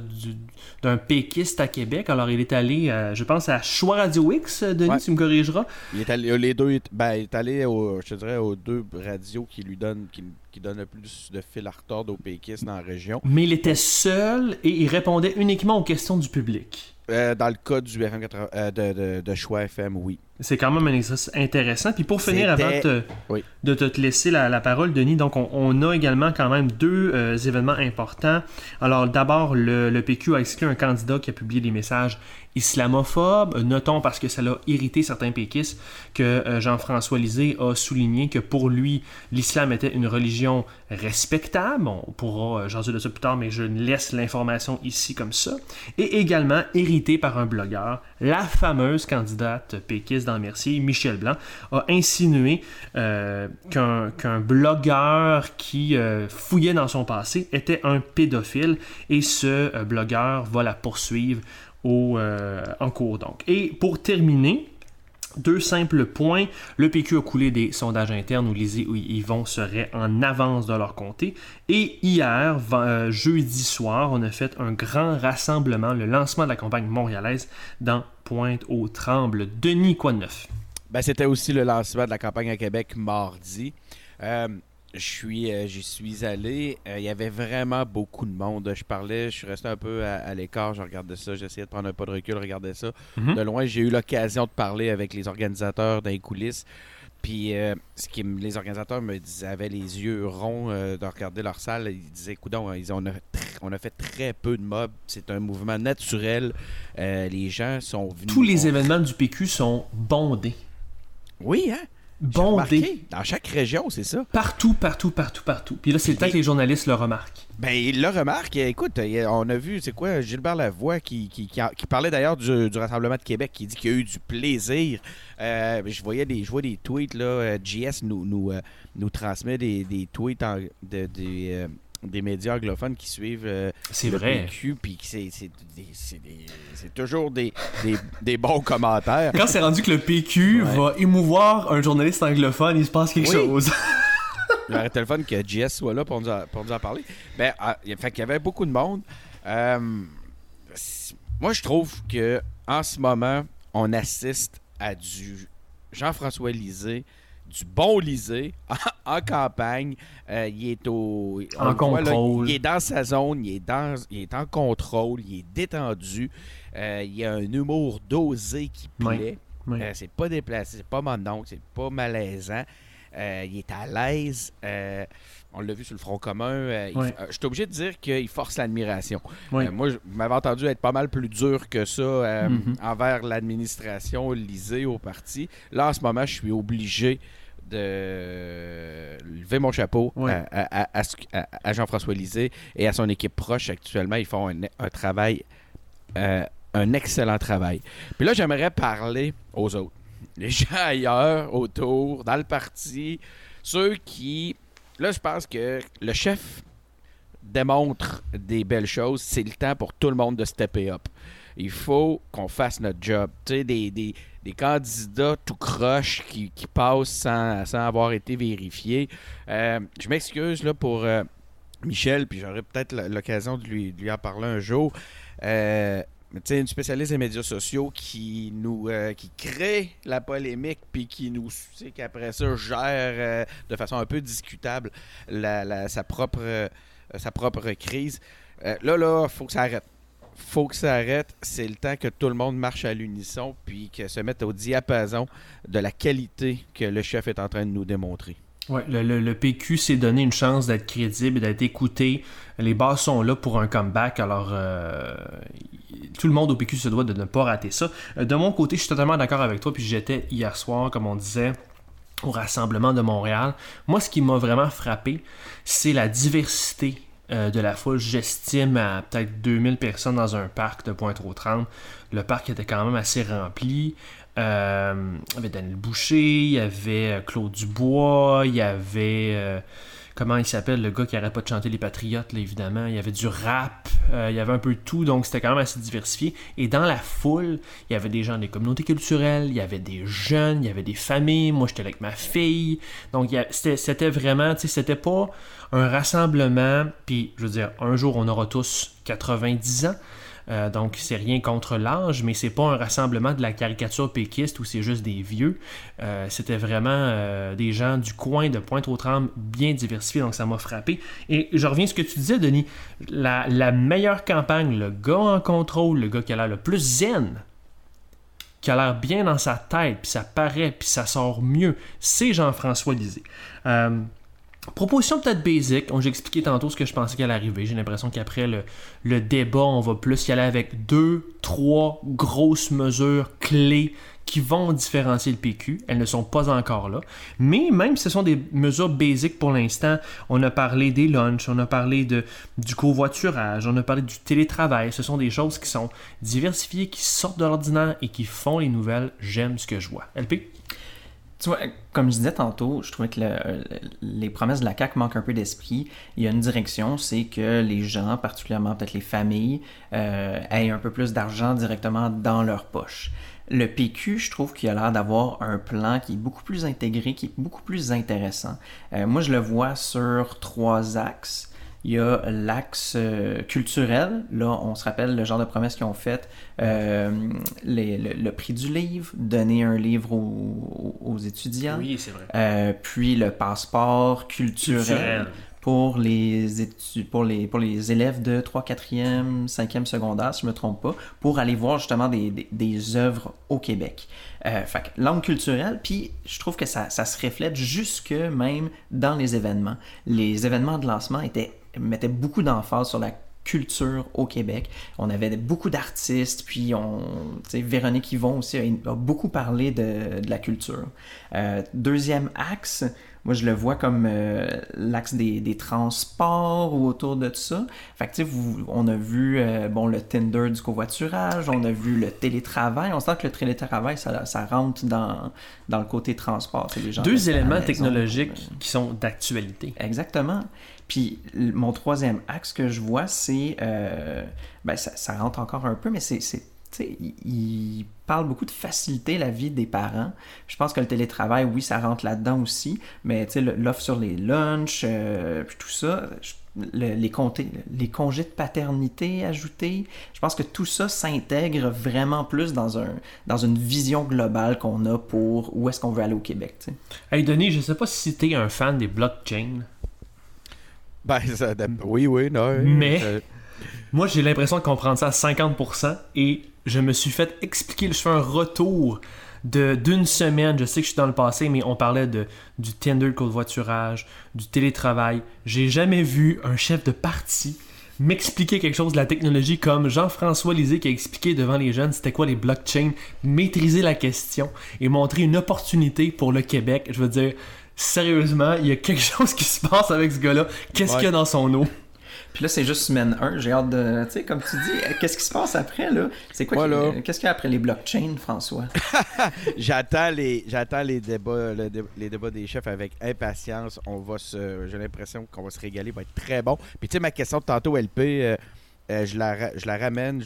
C: d'un péquiste à Québec. Alors, il est allé, euh, je pense, à Choix Radio X, Denis, tu me corrigeras.
E: Il est allé, les deux, ben, il est allé je dirais, aux deux radios qui lui donnent, qui, donnent le plus de fil à retordre aux péquistes dans la région.
C: Mais il était seul et il répondait uniquement aux questions du public.
E: Euh, dans le cas du FM de, de Choix FM, oui.
C: C'est quand même un exercice intéressant. Puis pour finir, avant de, te laisser la, parole, Denis, donc on, a également quand même deux euh, événements importants. Alors d'abord, le, le, PQ a exclu un candidat qui a publié des messages islamophobe. Notons, parce que ça l'a irrité certains péquistes, que euh, Jean-François Lisée a souligné que pour lui, l'islam était une religion respectable. On pourra euh, jaser de ça plus tard, mais je laisse l'information ici comme ça. Et également irrité par un blogueur, la fameuse candidate péquiste dans Mercier, Michel Blanc, a insinué euh, qu'un blogueur qui fouillait dans son passé était un pédophile et ce blogueur va la poursuivre euh, en cours. Donc. Et pour terminer, deux simples points. Le PQ a coulé des sondages internes où les Yvon seraient en avance de leur comté. Et hier, euh, jeudi soir, on a fait un grand rassemblement, le lancement de la campagne montréalaise dans Pointe-aux-Trembles. Denis, quoi de neuf?
E: Ben, C'était aussi le lancement de la campagne à Québec mardi. Euh, je suis, euh, j'y suis allé. Euh, il y avait vraiment beaucoup de monde. Je parlais, je suis resté un peu à, l'écart. Je regardais ça. J'essayais de prendre un pas de recul, regarder ça. Mhm. De loin, j'ai eu l'occasion de parler avec les organisateurs d'un coulisses. Puis, euh, ce qui, les organisateurs me disaient, avaient les yeux ronds de regarder leur salle. Ils disaient, coudon, ils on, a on a fait très peu de mobs. C'est un mouvement naturel. les gens sont venus.
C: Tous les événements du PQ sont bondés.
E: Oui, hein?
C: Bondé.
E: Dans chaque région, c'est ça.
C: Partout, partout, partout, partout. Puis là, c'est le temps que les journalistes le remarquent.
E: Ben, ils le remarquent. Écoute, on a vu, c'est quoi, Gilbert Lavoie qui, qui, qui, parlait d'ailleurs du, Rassemblement de Québec, qui dit qu'il y a eu du plaisir. Euh, je voyais des, je vois des tweets, là. JS euh, nous, nous, euh, nous transmet des, des tweets en, de, des des médias anglophones qui suivent euh,
C: c'est vrai.
E: PQ, puis c'est, toujours des, bons commentaires.
C: Quand c'est rendu que le PQ va émouvoir un journaliste anglophone, il se passe quelque chose.
E: il aurait été le fun que JS soit là pour nous, en, parler. Ben, fait qu'il y avait beaucoup de monde. Euh, moi, je trouve que en ce moment, on assiste à du Jean-François Lisée du bon Lisée en, campagne. Euh, il est au.
C: En contrôle.
E: il est dans sa zone, il est, dans, il est en contrôle, il est détendu. Euh, il a un humour dosé qui plaît. Euh, c'est pas déplacé, c'est pas mondongue, c'est pas malaisant. Il est à l'aise. On l'a vu sur le front commun. Je suis obligé de dire qu'il force l'admiration. Moi, je m'avais entendu être pas mal plus dur que ça
D: Mhm.
E: envers l'administration, l'Élysée, au parti. Là, en ce moment, je suis obligé de lever mon chapeau à, Jean-François Lisée et à son équipe proche actuellement. Ils font un, un travail, euh, un excellent travail. Puis là, j'aimerais parler aux autres. Les gens ailleurs, autour, dans le parti, ceux qui... Là, je pense que le chef démontre des belles choses. C'est le temps pour tout le monde de stepper up. Il faut qu'on fasse notre job. Tu sais, des, des- des candidats tout croche qui, passent sans, sans avoir été vérifiés. Euh, je m'excuse là pour euh, Michel, puis j'aurai peut-être l'occasion de lui, lui en parler un jour. Euh, sais, une spécialiste des médias sociaux qui nous euh, qui crée la polémique puis qui nous qu'après ça gère de façon un peu discutable sa propre sa propre crise. Là là, faut que ça arrête. Faut que ça arrête. C'est le temps que tout le monde marche à l'unisson puis que se mette au diapason de la qualité que le chef est en train de nous démontrer.
C: Ouais, le, le- PQ s'est donné une chance d'être crédible d'être écouté. Les bases sont là pour un comeback, alors euh, tout le monde au PQ se doit de ne pas rater ça. Euh, De mon côté, je suis totalement d'accord avec toi, puis j'étais hier soir, comme on disait, au Rassemblement de Montréal. Moi, ce qui m'a vraiment frappé, c'est la diversité euh, de la foule. J'estime à peut-être 2000 personnes dans un parc de Pointe-aux-Trembles. Le parc était quand même assez rempli. Euh, il y avait Daniel Boucher, il y avait euh, Claude Dubois, il y avait. Comment il s'appelle, le gars qui arrête pas de chanter les Patriotes, là, évidemment. Il y avait du rap, euh, il y avait un peu de tout, donc c'était quand même assez diversifié. Et dans la foule, il y avait des gens des communautés culturelles, il y avait des jeunes, il y avait des familles. Moi, j'étais avec ma fille. Donc, c'était vraiment, tu sais, c'était pas un rassemblement. Puis, je veux dire, un jour, on aura tous 90 ans. Euh, donc, c'est rien contre l'âge, mais c'est pas un rassemblement de la caricature péquiste où c'est juste des vieux. Euh, C'était vraiment euh, des gens du coin de Pointe-aux-Trembles bien diversifiés, donc ça m'a frappé. Et je reviens à ce que tu disais, Denis. La, meilleure campagne, le gars en contrôle, le gars qui a l'air le plus zen, qui a l'air bien dans sa tête, puis ça paraît, puis ça sort mieux, c'est Jean-François Lisée. Proposition peut-être basique. J'ai expliqué tantôt ce que je pensais qu'elle arriver. J'ai l'impression qu'après le, le débat, on va plus y aller avec deux, trois grosses mesures clés qui vont différencier le PQ. Elles ne sont pas encore là. Mais même si ce sont des mesures basiques pour l'instant, on a parlé des lunchs, on a parlé de, du covoiturage, on a parlé du télétravail. Ce sont des choses qui sont diversifiées, qui sortent de l'ordinaire et qui font les nouvelles. J'aime ce que je vois. LP?
D: Tu vois, comme je disais tantôt, je trouvais que le- les promesses de la CAQ manquent un peu d'esprit. Il y a une direction, c'est que les gens, particulièrement peut-être les familles, euh, aient un peu plus d'argent directement dans leur poche. Le PQ, je trouve qu'il a l'air d'avoir un plan qui est beaucoup plus intégré, qui est beaucoup plus intéressant. Euh, moi, je le vois sur trois axes. Il y a l'axe euh, culturel. Là, on se rappelle le genre de promesses qu'ils ont faites. Euh, les- le, le prix du livre, donner un livre aux, aux étudiants.
C: Oui, c'est vrai.
D: Euh, puis le passeport culturel,
C: Culturel.
D: pour les étu- pour les pour les élèves de 3 4e, 5e secondaire, si je me trompe pas, pour aller voir justement des, des, des œuvres au Québec. Euh, fait langue culturelle, puis je trouve que ça, ça se reflète jusque même dans les événements. Les événements de lancement étaient mettaient beaucoup d'emphase sur la culture au Québec. On avait beaucoup d'artistes, puis on, tu sais, Véronique Yvon aussi a, a beaucoup parlé de, de la culture. Euh, deuxième axe, moi je le vois comme euh, l'axe des, des transports ou autour de ça. Fait que tu sais, vous- on a vu euh, bon, le Tinder du covoiturage, on a vu le télétravail. On sent que le télétravail, ça, ça rentre dans, dans le côté transport. les gens
C: Deux éléments technologiques qui sont d'actualité.
D: Exactement. Puis mon troisième axe que je vois, c'est. euh, ben, ça, rentre encore un peu, mais c'est. tu il, il parle beaucoup de faciliter la vie des parents. Je pense que le télétravail, oui, ça rentre là-dedans aussi, mais tu l'offre sur les lunchs, euh, puis tout ça, les, congés de paternité ajoutés, je pense que tout ça s'intègre vraiment plus dans, un, dans une vision globale qu'on a pour où est-ce qu'on veut aller au Québec. tu.
C: Hey Denis, je sais pas si t'es un fan des blockchains.
E: Ben, ça, oui, oui, non.
C: Mais-
E: euh,
C: Moi, j'ai l'impression de comprendre ça à 50% et je me suis fait expliquer, je fais un retour de d'une semaine, je sais que je suis dans le passé, mais on parlait de, du Tinder de voiturage, du télétravail. J'ai jamais vu un chef de parti m'expliquer quelque chose de la technologie comme Jean-François Lisée qui a expliqué devant les jeunes c'était quoi les blockchains, maîtriser la question et montrer une opportunité pour le Québec. Je veux dire, sérieusement, il y a quelque chose qui se passe avec ce gars-là. Qu'est-ce qu'il y a dans son eau?
D: Puis là, c'est juste semaine 1. J'ai hâte de. Tu sais, comme tu dis, euh, qu'est-ce qui se passe après, là? C'est quoi Qu'est-ce qu'il y a après les blockchains, François?
E: J'attends les, j'attends les débats, les débats des chefs avec impatience. On va se, j'ai l'impression qu'on va se régaler, va être très bon. Puis tu sais, ma question de tantôt LP, euh, euh, je la, je la ramène.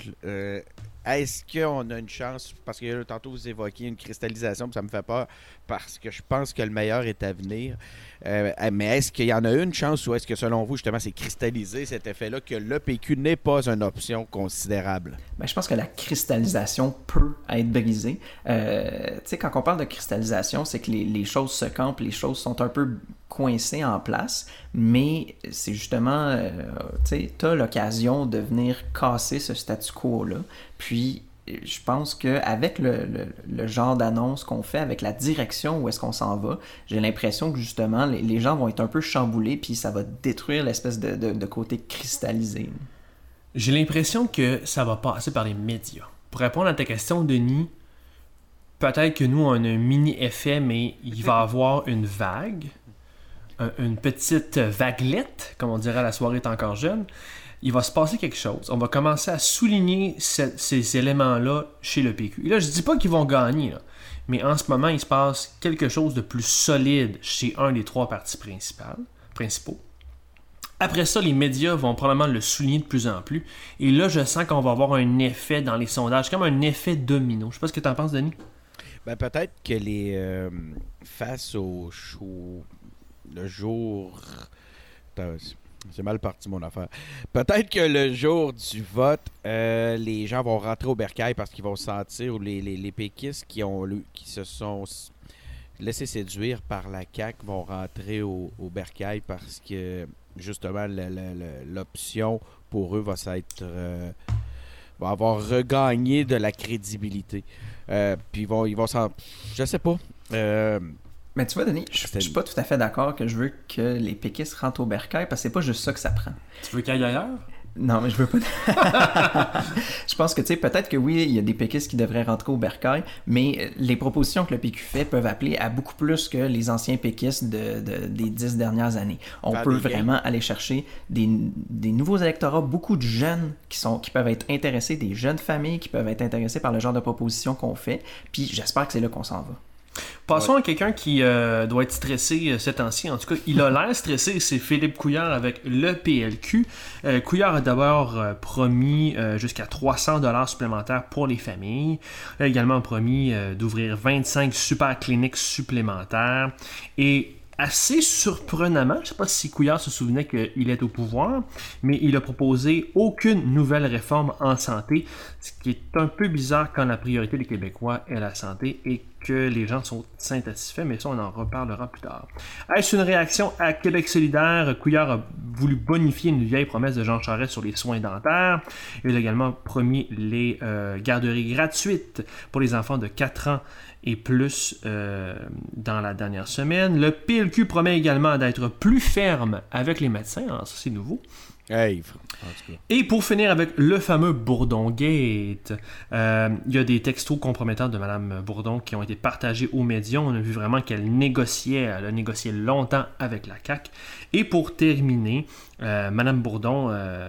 E: est-ce qu'on a une chance, parce que tantôt vous évoquiez une cristallisation, ça me fait peur, parce que je pense que le meilleur est à venir. Euh, mais est-ce qu'il y en a une chance ou est-ce que selon vous, justement, c'est cristallisé cet effet-là que l'EPQ n'est pas une option considérable?
D: Ben, je pense que la cristallisation peut être brisée. Euh, tu sais, quand on parle de cristallisation, c'est que les, choses se campent, les choses sont un peu coincées en place, mais c'est justement, euh, tu sais, tu as l'occasion de venir casser ce statu quo-là, puis je pense qu'avec le, le, genre d'annonce qu'on fait, avec la direction où est-ce qu'on s'en va, j'ai l'impression que justement, les, gens vont être un peu chamboulés, puis ça va détruire l'espèce de, de, côté cristallisé.
C: J'ai l'impression que ça va passer par les médias. Pour répondre à ta question, Denis, peut-être que nous, on a un mini effet, mais il va y avoir une vague, une petite vaguelette, comme on dirait la soirée est encore jeune il va se passer quelque chose. On va commencer à souligner ces éléments-là chez le PQ. Et là, je dis pas qu'ils vont gagner, mais en ce moment, il se passe quelque chose de plus solide chez un des trois partis principaux. Après ça, les médias vont probablement le souligner de plus en plus. Et là, je sens qu'on va avoir un effet dans les sondages, comme un effet domino. Je sais pas ce que tu en penses, Denis.
E: Ben, peut-être que les euh, face au show, le jour c'est mal parti mon affaire. Peut-être que le jour du vote, euh, les gens vont rentrer au bercail parce qu'ils vont sentir, ou les, les, péquistes qui, ont, qui se sont laissés séduire par la CAQ vont rentrer au, bercail parce que justement l'option pour eux va s'être euh, va avoir regagné de la crédibilité. Euh, puis ils vont, ils vont s'en. Je sais pas.
D: Mais tu vois, Denis, je, suis pas tout à fait d'accord que je veux que les péquistes rentrent au bercail parce que c'est pas juste ça que ça prend.
C: Tu veux qu'il aille ailleurs?
D: Non, mais je veux pas. je pense que, tu sais, peut-être que oui, il y a des péquistes qui devraient rentrer au bercail, mais les propositions que le PQ fait peuvent appeler à beaucoup plus que les anciens péquistes de, des dix dernières années. On peut vraiment aller chercher des, des, nouveaux électorats, beaucoup de jeunes qui, sont, qui peuvent être intéressés, des jeunes familles qui peuvent être intéressés par le genre de propositions qu'on fait, puis j'espère que c'est là qu'on s'en va.
C: Passons à quelqu'un qui euh, doit être stressé euh, ces temps-ci. En tout cas, il a l'air stressé. C'est Philippe Couillard avec le PLQ. Euh, Couillard a d'abord promis jusqu'à 300 dollars supplémentaires pour les familles. Il a également promis d'ouvrir 25 super cliniques supplémentaires. Et assez surprenamment, je ne sais pas si Couillard se souvenait qu'il est au pouvoir, mais il a proposé aucune nouvelle réforme en santé, ce qui est un peu bizarre quand la priorité des Québécois est la santé et que les gens sont satisfaits, mais ça on en reparlera plus tard. Est-ce une réaction à Québec solidaire? Couillard a voulu bonifier une vieille promesse de Jean Charest sur les soins dentaires. Il a également promis les euh, garderies gratuites pour les enfants de 4 ans et plus euh, dans la dernière semaine. Le PLQ promet également d'être plus ferme avec les médecins, Alors, ça c'est nouveau. Et pour finir avec le fameux Bourdon Gate, euh, il y a des textos compromettants de Mme Bourdon qui ont été partagés aux médias. On a vu vraiment qu'elle négociait, elle a négocié longtemps avec la CAQ. Et pour terminer, euh, Madame Bourdon, euh,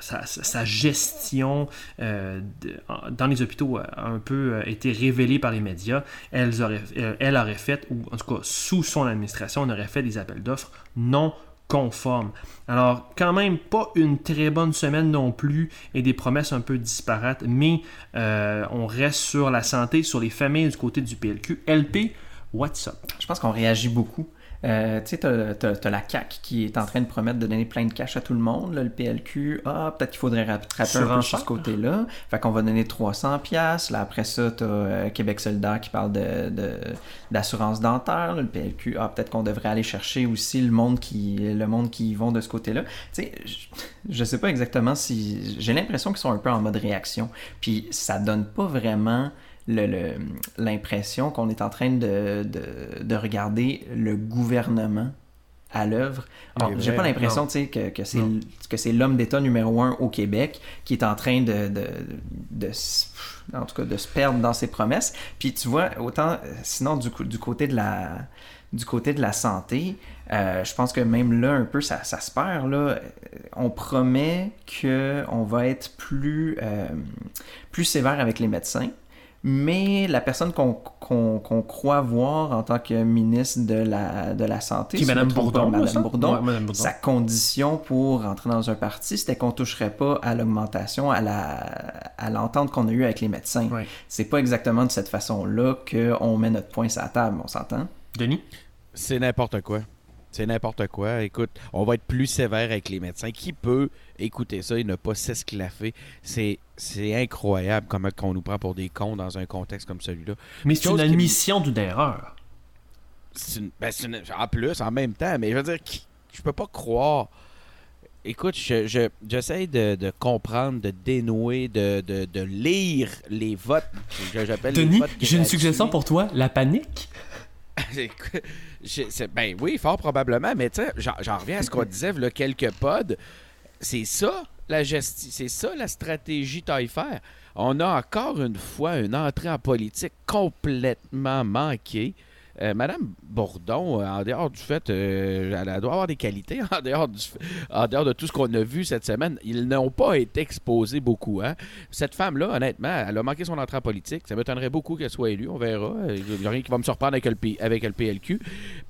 C: sa, gestion dans les hôpitaux a un peu été révélée par les médias. Elle aurait, elle aurait fait, ou en tout cas sous son administration, on aurait fait des appels d'offres non conforme. Alors, quand même, pas une très bonne semaine non plus et des promesses un peu disparates, mais euh, on reste sur la santé, sur les familles du côté du PLQ. LP, what's up?
D: Je pense qu'on réagit beaucoup euh, tu sais, t'as, la CAC qui est en train de promettre de donner plein de cash à tout le monde. le PLQ, ah, peut-être qu'il faudrait rattraper un peu sur ce côté-là. Fait qu'on va donner 300 pièces. Là, après ça, t'as euh, Québec Solidaire qui parle de, d'assurance dentaire. le PLQ, ah, peut-être qu'on devrait aller chercher aussi le monde qui, le monde qui vont de ce côté-là. Tu sais, je, je sais pas exactement si... J'ai l'impression qu'ils sont un peu en mode réaction. Puis ça donne pas vraiment l'impression qu'on est en train de, de, regarder le gouvernement à l'œuvre. J'ai pas l'impression que, que c'est que c'est l'homme d'État numéro un au Québec qui est en train de, de, de, en tout cas, de se perdre dans ses promesses. Puis tu vois, autant sinon du, du côté de la du côté de la santé, euh, je pense que même là, un peu, ça, ça, se perd. Là. On promet qu'on va être plus, euh, plus sévère avec les médecins, mais la personne qu'on croit voir en tant que ministre de la, de la Santé,
C: Qui Mme Bourdon,
D: Bourdon, sa condition pour entrer dans un parti, c'était qu'on toucherait pas à l'augmentation, à l'entente qu'on a eue avec les médecins. C'est pas exactement de cette façon-là qu'on met notre point sur la table, on s'entend?
C: Denis?
E: C'est n'importe quoi. C'est n'importe quoi. Écoute, on va être plus sévère avec les médecins. Qui peut écouter ça et ne pas s'esclaffer? C'est, incroyable comment on nous prend pour des cons dans un contexte comme celui-là.
C: Mais c'est une admission d'une erreur.
E: Ben, en plus, en même temps, mais je veux dire, je peux pas croire. Écoute, je, j'essaie de, comprendre, de dénouer, de, de, lire les votes.
C: J'appelle Denis, j'ai une suggestion pour toi. La panique
E: ben oui, fort probablement, mais tu sais, j'en reviens à ce qu'on disait, là, quelques pods. C'est ça, la gestion, c'est ça la stratégie taille-faire. On a encore une fois une entrée en politique complètement manquée. Euh, Madame Bourdon, euh, en dehors du fait, euh, elle doit avoir des qualités, en dehors, en dehors de tout ce qu'on a vu cette semaine, ils n'ont pas été exposés beaucoup. Hein. Cette femme-là, honnêtement, elle a manqué son entrée en politique. Ça m'étonnerait beaucoup qu'elle soit élue, on verra. Il n'y a rien qui va me surprendre avec le, avec le PLQ.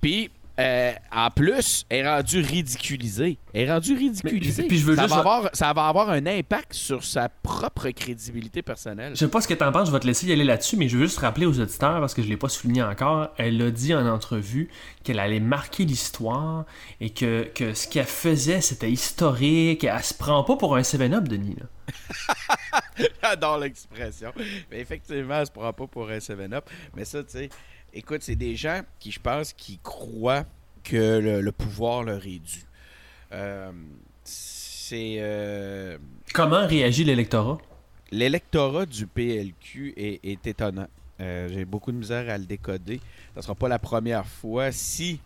E: Puis, euh, en plus, est rendu ridiculisé. Est rendu ridiculisé. puis je veux ça, va avoir, ça va avoir un impact sur sa propre crédibilité personnelle.
C: Je sais pas ce que tu en penses, je vais te laisser y aller là-dessus, mais je veux juste rappeler aux auditeurs, parce que je l'ai pas souligné encore, elle a dit en entrevue qu'elle allait marquer l'histoire et que, que ce qu'elle faisait, c'était historique. Elle se prend pas pour un 7-up, Denis.
E: J'adore l'expression. Mais effectivement, elle se prend pas pour un 7-up. Mais ça, tu sais Écoute, c'est des gens qui, je pense, qui croient que le, pouvoir leur est dû. Euh, c'est. Euh,
C: Comment réagit l'électorat?
E: L'électorat du PLQ est, étonnant. Euh, j'ai beaucoup de misère à le décoder. Ce ne sera pas la première fois, si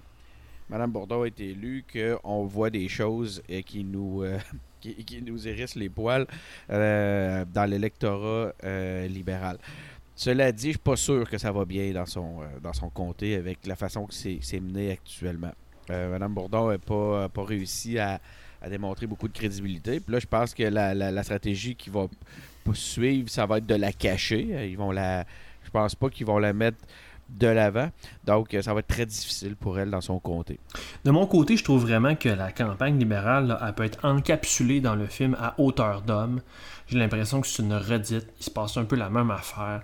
E: Mme Bordeaux est élue, qu'on voit des choses qui nous, qui, nous hérissent les poils dans l'électorat libéral. Cela dit, je suis pas sûr que ça va bien dans son, euh, dans son comté avec la façon que c'est mené actuellement. Euh, Madame Bourdon n'a pas, pas réussi à, démontrer beaucoup de crédibilité. Puis là, je pense que la, stratégie qui va suivre, ça va être de la cacher. Euh, ils vont la. Je pense pas qu'ils vont la mettre de l'avant. Donc, ça va être très difficile pour elle dans son comté.
C: De mon côté, je trouve vraiment que la campagne libérale, elle peut être encapsulée dans le film à hauteur d'homme. J'ai l'impression que c'est une redite. Il se passe un peu la même affaire.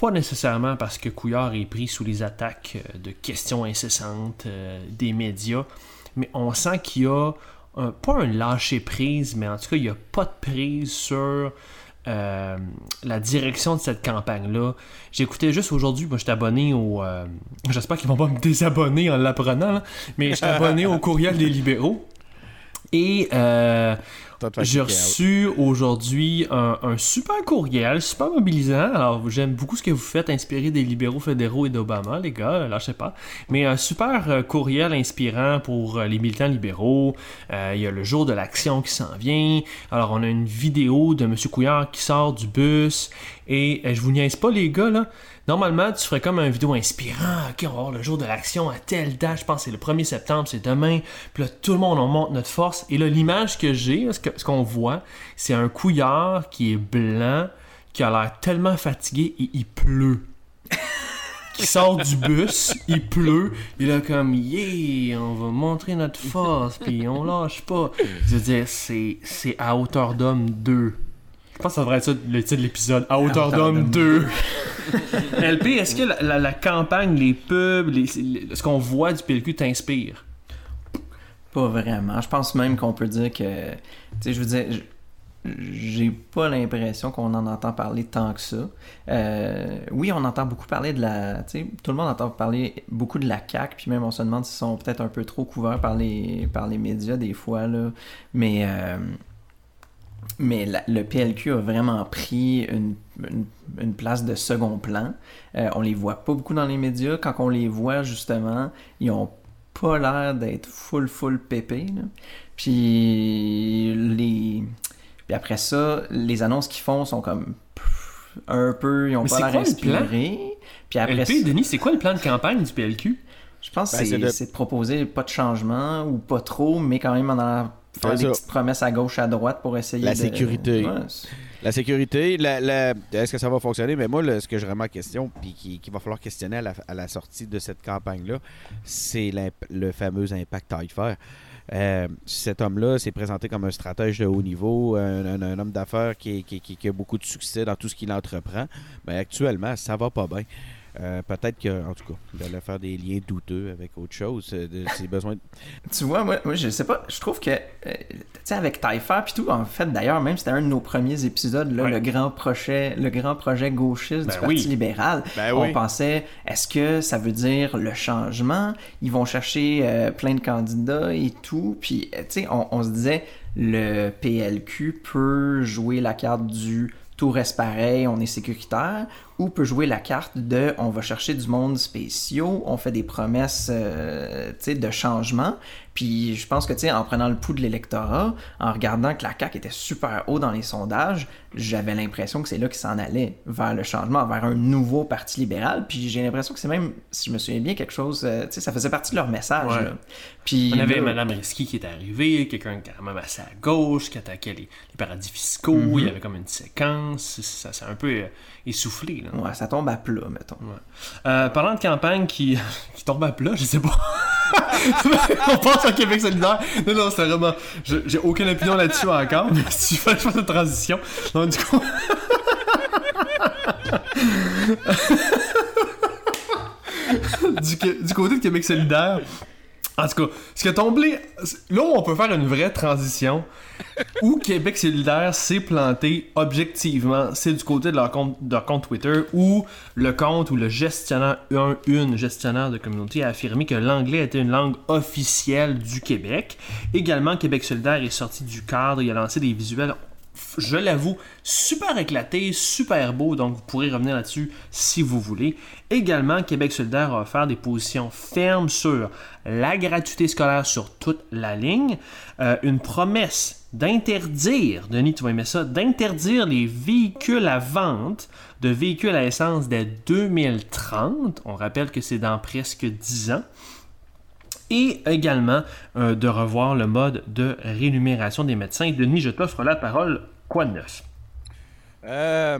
C: Pas nécessairement parce que Couillard est pris sous les attaques euh, de questions incessantes euh, des médias, mais on sent qu'il y a pas un lâcher prise, mais en tout cas, il n'y a pas de prise sur euh, la direction de cette campagne-là. J'écoutais juste aujourd'hui, moi je suis abonné au. J'espère qu'ils vont pas me désabonner en l'apprenant, mais je suis abonné au courriel des libéraux. Et j'ai reçu aujourd'hui un, super courriel, super mobilisant. Alors, j'aime beaucoup ce que vous faites, inspiré des libéraux fédéraux et d'Obama, les gars, là, je sais pas. Mais un super euh, courriel inspirant pour euh, les militants libéraux. Euh, il y a le jour de l'action qui s'en vient. Alors, on a une vidéo de M. Couillard qui sort du bus. Et je vous niaise pas, les gars, là. Normalement, tu ferais comme un vidéo inspirant. Ok, on va voir le jour de l'action à telle date. Je pense que c'est le 1er septembre, c'est demain. Puis là, tout le monde, on monte notre force. Et là, l'image que j'ai, ce qu'on voit, c'est un couillard qui est blanc, qui a l'air tellement fatigué et il pleut. qui sort du bus, il pleut, il a comme yeah, on va montrer notre force, puis on lâche pas. Je veux dire, c'est, c'est à hauteur d'homme 2. Je pense que ça devrait être ça le titre de l'épisode. À hauteur d'homme 2. LP, est-ce que la, campagne, les pubs, ce qu'on voit du PLQ t'inspire?
D: Pas vraiment. Je pense même qu'on peut dire que. Tu sais, je veux dire. J'ai pas l'impression qu'on en entend parler tant que ça. Euh, oui, on entend beaucoup parler de la. Tu sais, tout le monde entend parler beaucoup de la CAQ, puis même on se demande s'ils sont peut-être un peu trop couverts par les, par les médias des fois. Là. Mais. Euh, mais la- le PLQ a vraiment pris une, une- une place de second plan. Euh, on les voit pas beaucoup dans les médias. Quand on les voit, justement, ils ont pas l'air d'être full, full pépé. là. Puis, les... Puis après ça, les annonces qu'ils font sont comme pff, un peu, ils ont
C: Mais
D: pas l'air inspirés. Puis après
C: LP,
D: ça-
C: Denis, c'est quoi le plan de campagne du PLQ?
D: je pense que
E: Ben,
D: c'est
E: c'est de-
D: c'est de proposer pas de changement ou pas trop, mais quand même en allant faire des
E: ça.
D: petites promesses à gauche, à droite pour essayer
E: La
D: de...
E: sécurité.
D: Ouais,
E: La sécurité, la- la- est-ce que ça va fonctionner? Mais moi, ce que je remets en question, puis qui- qu'il va falloir questionner à la, à la sortie de cette campagne-là, c'est le fameux impact taille fer. Euh, cet homme-là s'est présenté comme un stratège de haut niveau, un, un- un homme d'affaires qui, qui- qui- qui a beaucoup de succès dans tout ce qu'il entreprend. Mais actuellement, ça va pas bien. Euh, Peut-être que, en tout cas, d'aller faire des liens douteux avec autre chose, euh, de- de...
D: Tu vois, moi, moi, je sais pas, je trouve que, euh, tu sais, avec Taillefer puis tout, en fait, d'ailleurs, même c'était un de nos premiers épisodes, là,
C: Ouais.
D: le grand projet, le grand projet gauchiste
C: Ben
D: du Parti
C: oui.
D: libéral.
E: Ben
D: on
E: oui.
D: pensait, est-ce que ça veut dire le changement? Ils vont chercher euh, plein de candidats et tout, puis, tu sais, on, on se disait, le PLQ peut jouer la carte du tout reste pareil, on est sécuritaire, ou peut jouer la carte de on va chercher du monde spéciaux, on fait des promesses euh, de changement. Puis je pense que tu en prenant le pouls de l'électorat, en regardant que la CAQ était super haut dans les sondages, j'avais l'impression que c'est là qu'ils s'en allaient, vers le changement, vers un nouveau parti libéral. Puis j'ai l'impression que c'est même, si je me souviens bien, quelque chose, euh, tu sais, ça faisait partie de leur message.
C: Ouais.
D: là. Puis
C: On avait
D: là-
C: Mme Risky qui est arrivée, quelqu'un quand même assez à gauche, qui attaquait les, les paradis fiscaux,
D: Mhm.
C: il y avait comme une séquence, ça s'est un peu euh, essoufflé. Là.
D: Ouais, ça tombe à plat, mettons.
C: Euh, parlant de campagne qui, qui tombe à plat, je sais pas. On pense au Québec solidaire. Non, non, c'est vraiment. J'ai aucune opinion là-dessus encore, mais si je fais cette transition. Donc, du coup. du, du côté de Québec solidaire. En tout cas, ce qui a tombé. Là où on peut faire une vraie transition, où Québec solidaire s'est planté objectivement, c'est du côté de leur compte, de leur compte Twitter, où le compte ou le gestionnaire, un, une gestionnaire de communauté a affirmé que l'anglais était une langue officielle du Québec. Également, Québec solidaire est sorti du cadre, il a lancé des visuels je l'avoue, super éclaté, super beau, donc vous pourrez revenir là-dessus si vous voulez. Également, Québec solidaire a offert des positions fermes sur la gratuité scolaire sur toute la ligne, euh, une promesse d'interdire, Denis, tu vas aimer ça, d'interdire les véhicules à vente de véhicules à essence dès 2030. On rappelle que c'est dans presque 10 ans et également euh, de revoir le mode de rémunération des médecins. Denis, je t'offre la parole. Quoi de neuf?
E: Euh,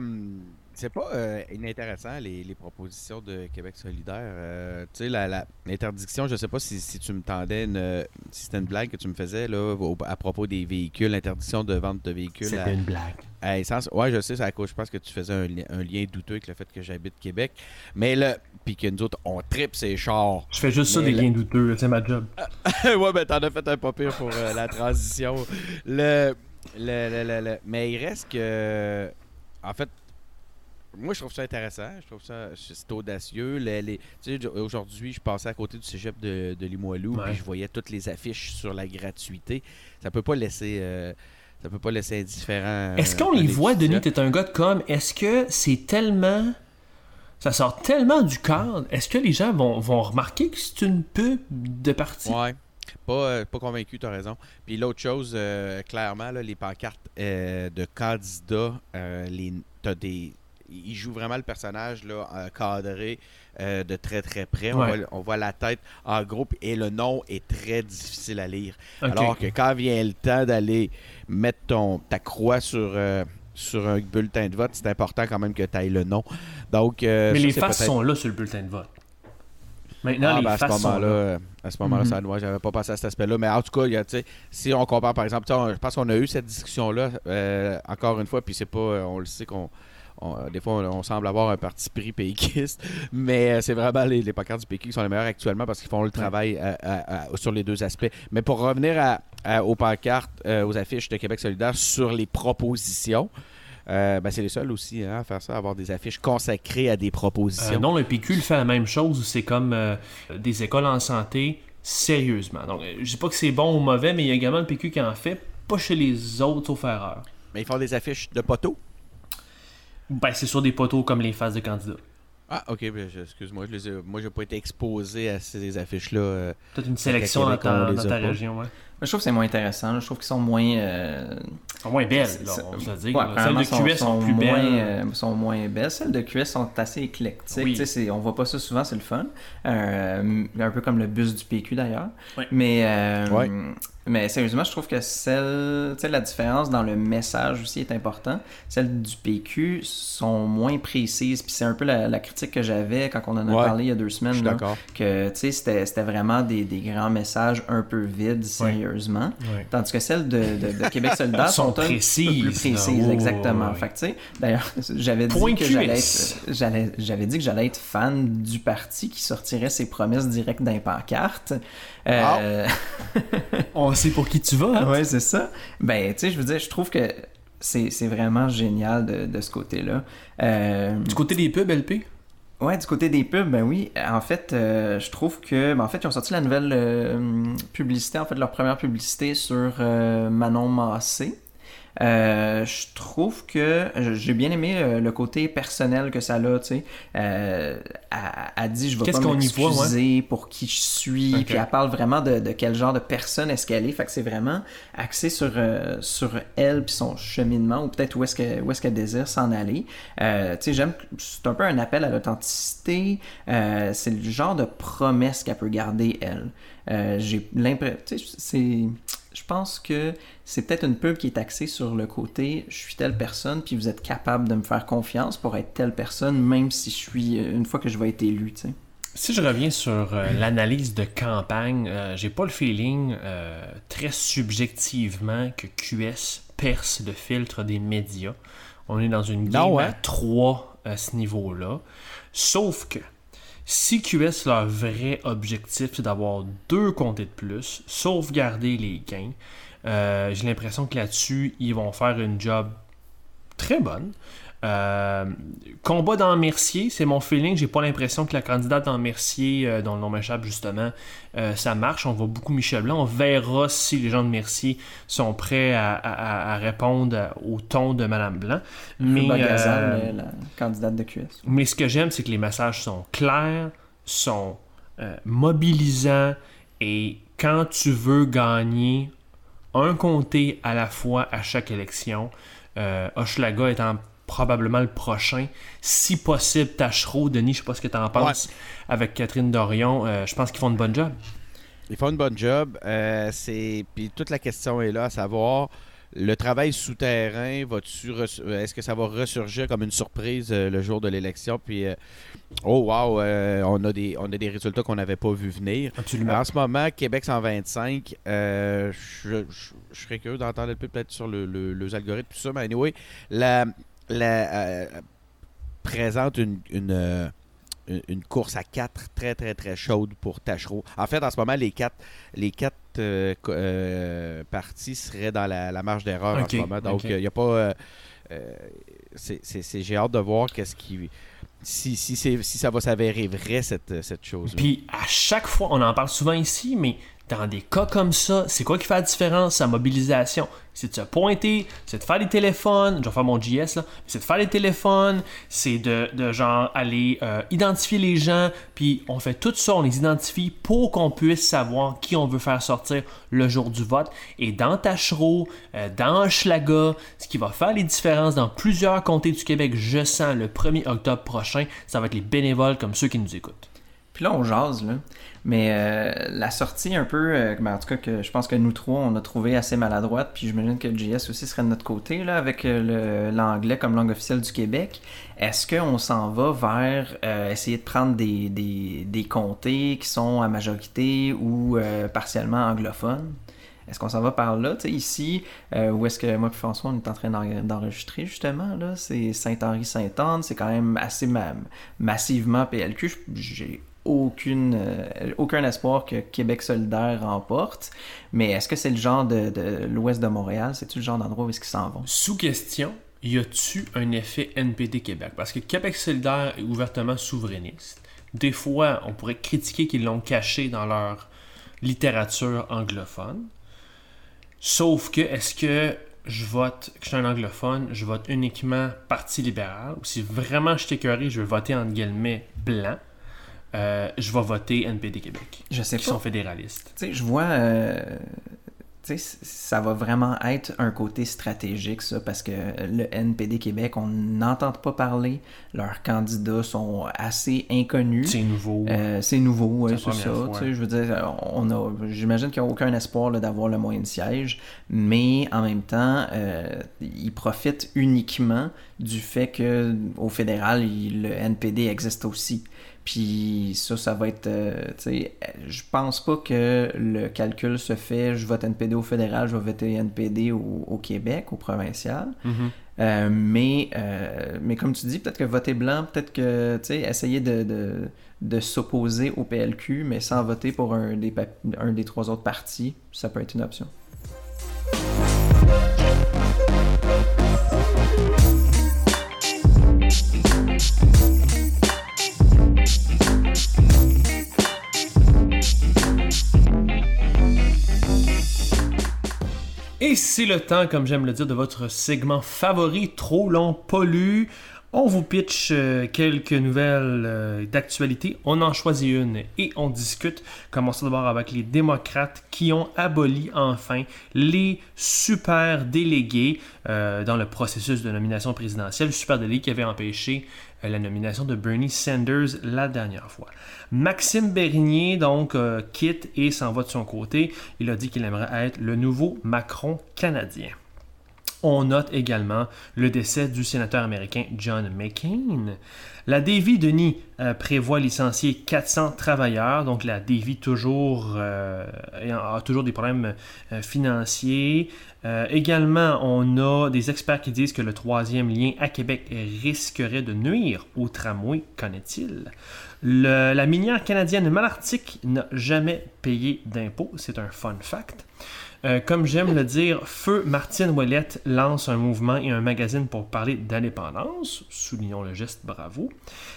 E: c'est pas euh, inintéressant les, les propositions de Québec solidaire. Euh, tu sais, la- la- l'interdiction, je sais pas si, si tu me tendais une, si c'était une blague que tu me faisais là, au- à propos des véhicules, l'interdiction de vente de véhicules
C: C'était une blague.
E: à essence. Ouais, je sais, c'est à cause, je pense que tu faisais un, li- un lien douteux avec le fait que j'habite Québec. Mais là, puis que nous autres, on tripe ces chars.
C: Je fais juste ça des liens douteux, c'est ma job.
E: ouais, ben t'en as fait un pas pire pour euh, la transition. Le, le, le- le- Mais il reste que. En fait, moi je trouve ça intéressant. Je trouve ça. C'est audacieux. Les, les- tu sais, aujourd'hui, je passais à côté du cégep de, de Limoilou,
C: Ouais.
E: puis je voyais toutes les affiches sur la gratuité. Ça peut pas laisser. euh, ça peut pas laisser indifférent.
C: Est-ce
E: euh,
C: qu'on
E: un
C: les voit. Denis, t'es un gars de com, est-ce que c'est tellement... Ça sort tellement du cadre, est-ce que les gens vont, vont remarquer que c'est une pub de parti?
E: Ouais. Pas, euh, pas convaincu, tu as raison. Puis l'autre chose, euh, clairement, là, les pancartes euh, de candidats, les, t'as des, ils jouent vraiment le personnage là, euh, cadré euh, de très très près. On, voit, on voit la tête en groupe et le nom est très difficile à lire. Alors que quand vient le temps d'aller mettre ton, ta croix sur, euh, sur un bulletin de vote, c'est important quand même que tu ailles le nom. Donc, euh,
C: Mais
E: ça,
C: les faces sont là sur le bulletin de vote. Maintenant,
E: ah,
C: les
E: ben, à ce
C: faces sont
E: moment-là,
C: là.
E: à ce moment-là,
D: Mhm.
E: ça, moi, j'avais pas pensé à cet aspect-là. Mais en tout cas, il y a, si on compare, par exemple, on- je pense qu'on a eu cette discussion-là, euh, encore une fois, puis c'est pas, on le sait qu'on, on- euh, des fois, on, on semble avoir un parti pris péquiste, mais euh, c'est vraiment les, les pancartes du PQ qui sont les meilleurs actuellement parce qu'ils font le travail à- à- à- sur les deux aspects. Mais pour revenir aux pancartes, euh, aux affiches de Québec solidaire sur les propositions, euh, ben, c'est les seuls aussi hein, à faire ça, à avoir des affiches consacrées à des propositions.
C: Euh, non, le PQ le fait la même chose, c'est comme euh, des écoles en santé, sérieusement. Donc, euh, je dis pas que c'est bon ou mauvais, mais il y a également le PQ qui en fait, pas chez les autres, sauf erreur.
E: Mais ils font des affiches de poteaux?
C: Ben, c'est sur des poteaux comme les phases de candidats.
E: Ah, ok, ben, excuse-moi, je les ai- moi, j'ai pas été exposé à ces affiches-là.
C: Peut-être une sélection dans ta, dans ta région, ouais.
D: Je trouve que c'est moins intéressant. Je trouve qu'ils sont moins. euh,
C: Sont moins belles, là,
D: c'est-
C: on va se dire.
D: ouais,
C: là. Celles de QS sont, plus
D: moins,
C: belles.
D: euh, sont moins belles. Celles de QS sont assez éclectiques.
C: Oui.
D: C'est- on voit pas ça souvent, c'est le fun. Euh, un peu comme le bus du PQ d'ailleurs. Mais, euh,
E: Ouais.
D: mais sérieusement, je trouve que celle, tu sais, la différence dans le message aussi est important. Celles du PQ sont moins précises. Puis c'est un peu la, la critique que j'avais quand on en a
E: Ouais.
D: parlé il y a deux semaines. là,
E: d'accord.
D: que tu sais, c'était c'était vraiment des, des grands messages un peu vides,
C: Ouais.
D: Tandis que celles de, de- de Québec solidaire
C: Sont
D: sont,
C: précises,
D: plus précises,
C: Oh,
D: exactement.
C: ouais.
D: Fait que, d'ailleurs, j'avais dit que j'allais être, j'allais, j'avais dit que j'allais être fan du parti qui sortirait ses promesses directes d'un pancarte. Euh,
C: On sait pour qui tu vas, hein?
D: ouais, c'est ça. Ben, tu sais, je veux dire, je trouve que c'est, c'est vraiment génial de, de ce côté-là. Euh,
C: Du côté des pubs, LP?
D: Ouais, du côté des pubs, ben oui. En fait, euh, je trouve que, ben en fait, ils ont sorti la nouvelle euh, publicité, en fait, leur première publicité sur euh, Manon Massé. Euh, je trouve que j'ai bien aimé euh, le côté personnel que ça a, tu sais. Euh, elle, elle dit, je vais pas m'excuser pour qui je suis. Puis elle parle vraiment de, de quel genre de personne est-ce qu'elle est. Fait que c'est vraiment axé sur, euh, sur elle puis son cheminement ou peut-être où est-ce que- où est-ce qu'elle désire s'en aller. Euh, tu sais, j'aime, c'est un peu un appel à l'authenticité. Euh, c'est le genre de promesse qu'elle peut garder, elle. Euh, j'ai l'impression, tu sais, c'est, je pense que c'est peut-être une pub qui est axée sur le côté je suis telle personne puis vous êtes capable de me faire confiance pour être telle personne même si je suis une fois que je vais être élu, tu sais.
C: Si je reviens sur euh, l'analyse de campagne, euh, j'ai pas le feeling euh, très subjectivement que QS perce le filtre des médias. On est dans une game
E: Non, ouais.
C: à 3 à ce niveau-là. Sauf que si QS, leur vrai objectif, c'est d'avoir deux comtés de plus, sauvegarder les gains, euh, j'ai l'impression que là-dessus, ils vont faire une job très bonne. Euh, combat dans Mercier, c'est mon feeling. J'ai pas l'impression que la candidate dans Mercier, euh, dont le nom m'échappe justement, euh, ça marche. On voit beaucoup Michel Blanc. On verra si les gens de Mercier sont prêts à, à- à répondre au ton de Madame Blanc. Mais, euh,
D: Gazal, la candidate de QS.
C: mais ce que j'aime, c'est que les messages sont clairs, sont mobilisants et quand tu veux gagner un comté à la fois à chaque élection, Hochelaga étant probablement le prochain, si possible Tachereau, Denis, je sais pas ce que tu en penses, avec Catherine Dorion, euh, je pense qu'ils font une bonne job.
E: Ils font une bonne job. euh, c'est puis toute la question est là, à savoir le travail souterrain, euh, est-ce que ça va ressurgir comme une surprise euh, le jour de l'élection? Puis euh, oh wow, euh, on a des on a des résultats qu'on n'avait pas vu venir.
C: Absolument.
E: En ce moment, Québec 125, euh, je, je- je serais curieux d'entendre un peu peut-être sur le, le- les algorithmes tout ça, mais anyway, la, la, euh, présente une, une, euh, une- une course à 4 très très très chaude pour Tachereau. En fait, en ce moment, les quatre, les quatre euh, euh, parties seraient dans la, la marge d'erreur en ce moment. Donc, il n'y a pas... euh, c'est- c'est- c'est- J'ai hâte de voir qu'est-ce qui... Si, si, si ça va s'avérer vrai, cette, cette chose
C: Puis à chaque fois, on en parle souvent ici, mais dans des cas comme ça, c'est quoi qui fait la différence, sa mobilisation? C'est de se pointer, c'est de faire des téléphones, je vais faire mon JS là, c'est de faire les téléphones, c'est de, de genre aller euh, identifier les gens, puis on fait tout ça, on les identifie pour qu'on puisse savoir qui on veut faire sortir le jour du vote. Et dans Tachereau, euh, dans Hochelaga, ce qui va faire les différences dans plusieurs comtés du Québec, je sens le 1er octobre prochain, ça va être les bénévoles comme ceux qui nous écoutent.
D: Puis là, on jase, là. Mais euh, la sortie un peu, euh, ben, en tout cas, que je pense que nous trois, on a trouvé assez maladroite. Puis j'imagine que JS aussi serait de notre côté, là, avec euh, le- l'anglais comme langue officielle du Québec. Est-ce qu'on s'en va vers euh, essayer de prendre des, des, des comtés qui sont à majorité ou partiellement anglophones? Est-ce qu'on s'en va par là? Tu sais, ici, euh, où est-ce que moi et François, on est en train d'en- d'enregistrer justement, là, c'est Saint-Henri-Sainte-Anne, c'est quand même assez ma- massivement PLQ. J'ai aucune, euh, aucun espoir que Québec solidaire remporte, mais est-ce que c'est le genre de, l'ouest de Montréal? C'est-tu le genre d'endroit où est-ce qu'ils s'en vont?
C: Sous question, y a-tu un effet NPD Québec? Parce que Québec solidaire est ouvertement souverainiste. Des fois, on pourrait critiquer qu'ils l'ont caché dans leur littérature anglophone. Sauf que, est-ce que je vote, que je suis un anglophone, je vote uniquement Parti libéral, ou si vraiment je suis je veux voter entre guillemets blanc, euh, je vais voter NPD Québec.
D: Je sais
C: qui
D: pas.
C: sont fédéralistes.
D: Tu sais, je vois. euh, tu sais, ça va vraiment être un côté stratégique, ça, parce que le NPD Québec, on n'entend pas parler. Leurs candidats sont assez inconnus.
C: C'est nouveau.
D: Euh, c'est nouveau,
C: C'est
D: ça. tu sais, Je veux dire, on a, j'imagine qu'il n'y a aucun espoir là, d'avoir le moyen de siège, mais en même temps, ils profitent uniquement du fait que au fédéral, il- le NPD existe aussi. Puis ça, ça va être, euh, sais, je pense pas que le calcul se fait, je vote NPD au fédéral, je vais voter NPD au, au Québec, au provincial.
C: Mhm.
D: Euh, mais, euh, mais comme tu dis, peut-être que voter blanc, peut-être que, tu sais, essayer de, de, de s'opposer au PLQ, mais sans voter pour un des, un des trois autres partis, ça peut être une option.
C: Et c'est le temps, comme j'aime le dire, de votre segment favori, trop long, pollu. On vous pitch euh, quelques nouvelles euh, d'actualité. On en choisit une et on discute. Commençons d'abord avec les démocrates qui ont aboli enfin les super délégués euh, dans le processus de nomination présidentielle. Super délégués qui avait empêché la nomination de Bernie Sanders la dernière fois. Maxime Bernier, donc, quitte et s'en va de son côté. Il a dit qu'il aimerait être le nouveau Macron canadien. On note également le décès du sénateur américain John McCain. La Davy Denis euh, prévoit licencier 400 travailleurs, donc la Davy toujours euh, a toujours des problèmes euh, financiers. Également, on a des experts qui disent que le troisième lien à Québec risquerait de nuire au tramway, connaît-il. La minière canadienne Malartic n'a jamais payé d'impôts, c'est un fun fact. Euh, comme j'aime le dire, Feu Martine Ouellette lance un mouvement et un magazine pour parler d'indépendance. Soulignons le geste, bravo.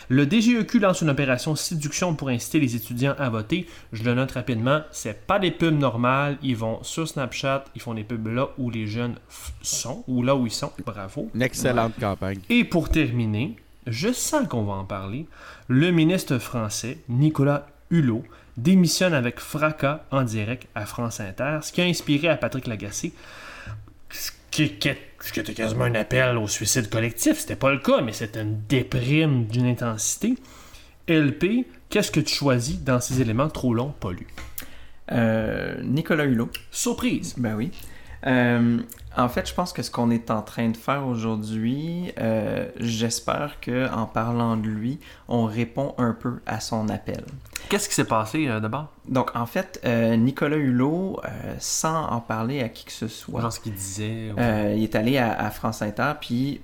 C: Le DGEQ lance une opération séduction pour inciter les étudiants à voter. Je le note rapidement, c'est pas des pubs normales. Ils vont sur Snapchat, ils font des pubs là où les jeunes sont, ou là où ils sont. Bravo.
E: Une excellente campagne.
C: Et pour terminer, je sens qu'on va en parler. Le ministre français, Nicolas Hulot, démissionne avec fracas en direct à France Inter, ce qui a inspiré à Patrick Lagacé, ce qui, était quasiment un appel au suicide collectif. C'était pas le cas, mais c'était une déprime d'une intensité. LP, qu'est-ce que tu choisis dans ces éléments trop longs, pollués?
D: Euh, Nicolas Hulot,
C: Surprise!
D: ben oui. Euh, en fait, je pense que ce qu'on est en train de faire aujourd'hui, euh, j'espère que en parlant de lui, on répond un peu à son appel.
C: Qu'est-ce qui s'est passé euh, d'abord?
D: Donc, en fait, euh, Nicolas Hulot, sans en parler à qui que ce soit,
C: Genre ce qu'il disait.
D: il est allé à, à France Inter, puis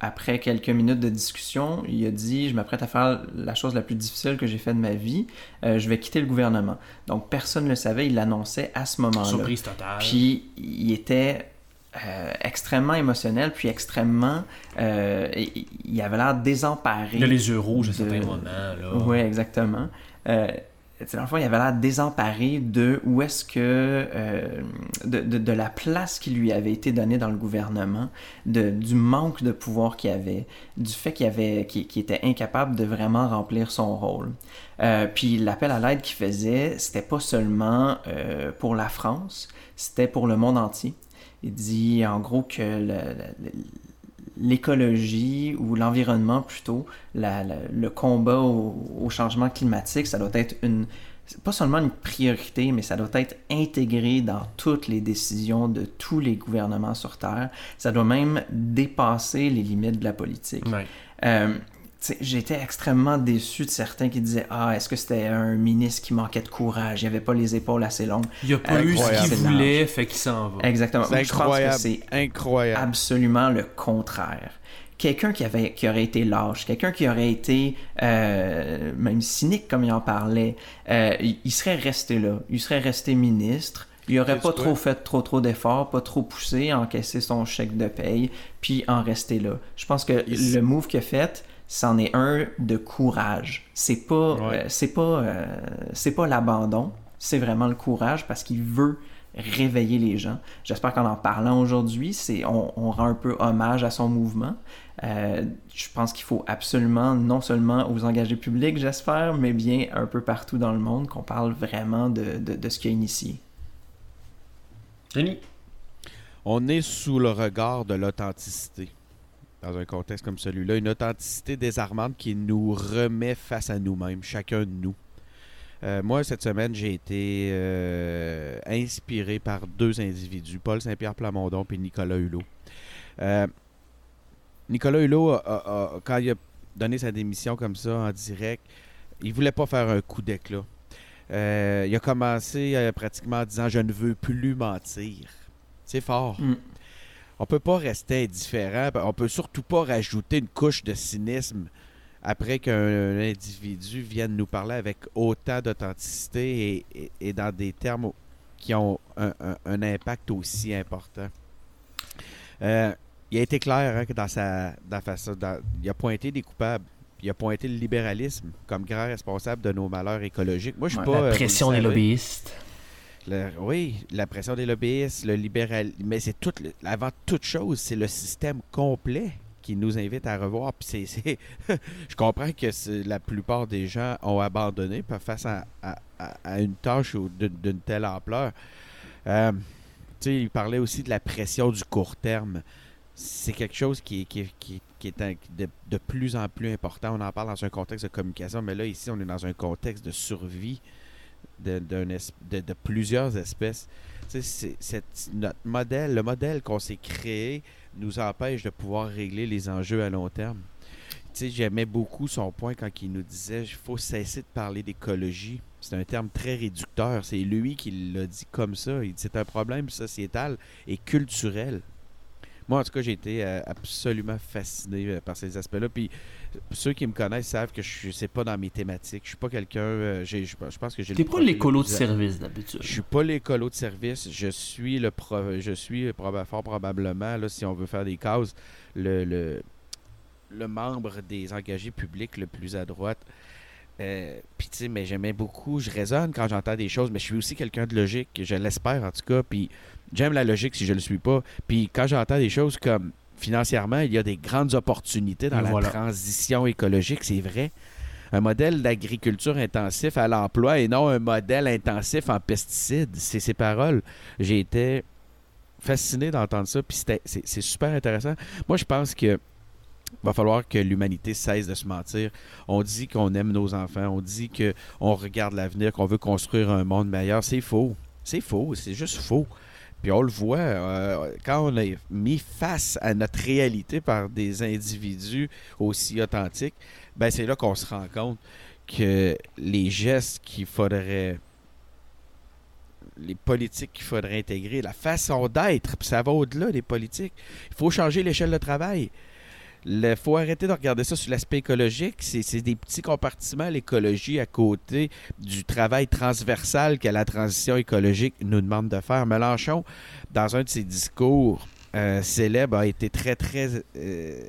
D: après quelques minutes de discussion, il a dit Je m'apprête à faire la chose la plus difficile que j'ai faite de ma vie, euh, je vais quitter le gouvernement. Donc, personne ne le savait, il l'annonçait à ce moment-là.
C: Surprise totale.
D: Puis il était euh, extrêmement émotionnel, puis extrêmement. euh, il avait l'air désemparé.
C: Il a les yeux rouges à
D: de-
C: certains moments.
D: Oui, exactement. Dans le fond, il avait l'air désemparé de où est-ce que. euh, de, de- de la place qui lui avait été donnée dans le gouvernement, de, du manque de pouvoir qu'il avait, du fait qu'il avait, qu'il, qu'il était incapable de vraiment remplir son rôle. Euh, puis l'appel à l'aide qu'il faisait, c'était pas seulement euh, pour la France, c'était pour le monde entier. Il dit en gros que le- le- l'écologie ou l'environnement plutôt, la- la- le combat au, au changement climatique, ça doit être une pas seulement une priorité, mais ça doit être intégré dans toutes les décisions de tous les gouvernements sur Terre. Ça doit même dépasser les limites de la politique.
C: Ouais.
D: Euh, J'étais extrêmement déçu de certains qui disaient Ah, est-ce que c'était un ministre qui manquait de courage? Il avait pas les épaules assez longues.
C: Il a pas eu ce qu'il voulait, fait qu'il s'en va.
D: Exactement.
E: C'est
D: Moi, je pense que
E: incroyable.
D: c'est
E: Incroyable.
D: absolument le contraire. Quelqu'un qui, avait, qui aurait été lâche, quelqu'un qui aurait été euh, même cynique comme il en parlait, euh, il, il serait resté là. Il serait resté ministre. Il aurait
E: Sais-tu
D: pas trop fait trop trop d'efforts, pas trop poussé, encaissé son chèque de paye, puis en rester là. Je pense que
E: Il-
D: le move qu'il a fait, c'en est un de courage. C'est pas,
C: Ouais.
D: euh, c'est pas, euh, c'est pas l'abandon, c'est vraiment le courage parce qu'il veut réveiller les gens. J'espère qu'en en parlant aujourd'hui, c'est on, rend un peu hommage à son mouvement. Euh, je pense qu'il faut absolument, non seulement aux engagés publics, j'espère, mais bien un peu partout dans le monde, qu'on parle vraiment de, de, ce qui a initié.
C: Denis?
E: On est sous le regard de l'authenticité dans un contexte comme celui-là, une authenticité désarmante qui nous remet face à nous-mêmes, chacun de nous. Euh, moi, cette semaine, j'ai été euh, inspiré par deux individus, Paul Saint-Pierre Plamondon et Nicolas Hulot. Euh, Nicolas Hulot, quand il a donné sa démission comme ça en direct, il voulait pas faire un coup d'éclat. il a commencé pratiquement en disant Je ne veux plus mentir. C'est fort. Mm. On peut pas rester indifférent. On peut surtout pas rajouter une couche de cynisme après qu'un individu vienne nous parler avec autant d'authenticité et, dans des termes qui ont un, impact aussi important. Euh, il a été clair hein, que dans sa façon, il a pointé des coupables. Il a pointé le libéralisme comme grand responsable de nos malheurs écologiques. Moi, je suis pas.
C: La euh, pression des lobbyistes.
E: Oui, la pression des lobbyistes, le libéral. Mais c'est tout. avant toute chose, c'est le système complet qui nous invite à revoir. Puis c'est, je comprends que la plupart des gens ont abandonné face à, une tâche d'une telle ampleur. Euh, il parlait aussi de la pression du court terme. C'est quelque chose qui, est de, plus en plus important. On en parle dans un contexte de communication, mais là, ici, on est dans un contexte de survie de, plusieurs espèces. Notre modèle, le modèle qu'on s'est créé, nous empêche de pouvoir régler les enjeux à long terme. J'aimais beaucoup son point quand il nous disait qu'il faut cesser de parler d'écologie. C'est un terme très réducteur. C'est lui qui l'a dit comme ça. Il c'est un problème sociétal et culturel. Moi, en tout cas, j'ai été euh, absolument fasciné euh, par ces aspects-là. Puis ceux qui me connaissent savent que je sais pas dans mes thématiques. Je suis pas quelqu'un. Euh, je, pense que j'ai.
C: T'es pas l'écolo de service d'habitude.
E: Je suis pas l'écolo de service. Je suis le je suis fort probablement là, si on veut faire des causes, le, le, le membre des engagés publics le plus à droite. Euh, puis tu sais, mais j'aimais beaucoup, je raisonne quand j'entends des choses, mais je suis aussi quelqu'un de logique, je l'espère en tout cas, puis j'aime la logique si je le suis pas. Puis quand j'entends des choses comme financièrement, il y a des grandes opportunités dans la transition écologique, c'est vrai. Un modèle d'agriculture intensif à l'emploi et non un modèle intensif en pesticides. C'est ces paroles. J'ai été fasciné d'entendre ça, puis c'est super intéressant. Moi, je pense que va falloir que l'humanité cesse de se mentir. On dit qu'on aime nos enfants, on dit qu'on regarde l'avenir, qu'on veut construire un monde meilleur. C'est faux. C'est faux, c'est juste faux. Puis on le voit, euh, quand on est mis face à notre réalité par des individus aussi authentiques, ben c'est là qu'on se rend compte que les gestes qu'il faudrait les politiques qu'il faudrait intégrer, la façon d'être, ça va au-delà des politiques. Il faut changer l'échelle de travail. Il faut arrêter de regarder ça sur l'aspect écologique. C'est des petits compartiments, l'écologie, à côté du travail transversal que la transition écologique nous demande de faire. Mélenchon, dans un de ses discours euh, célèbres, a été très, très euh,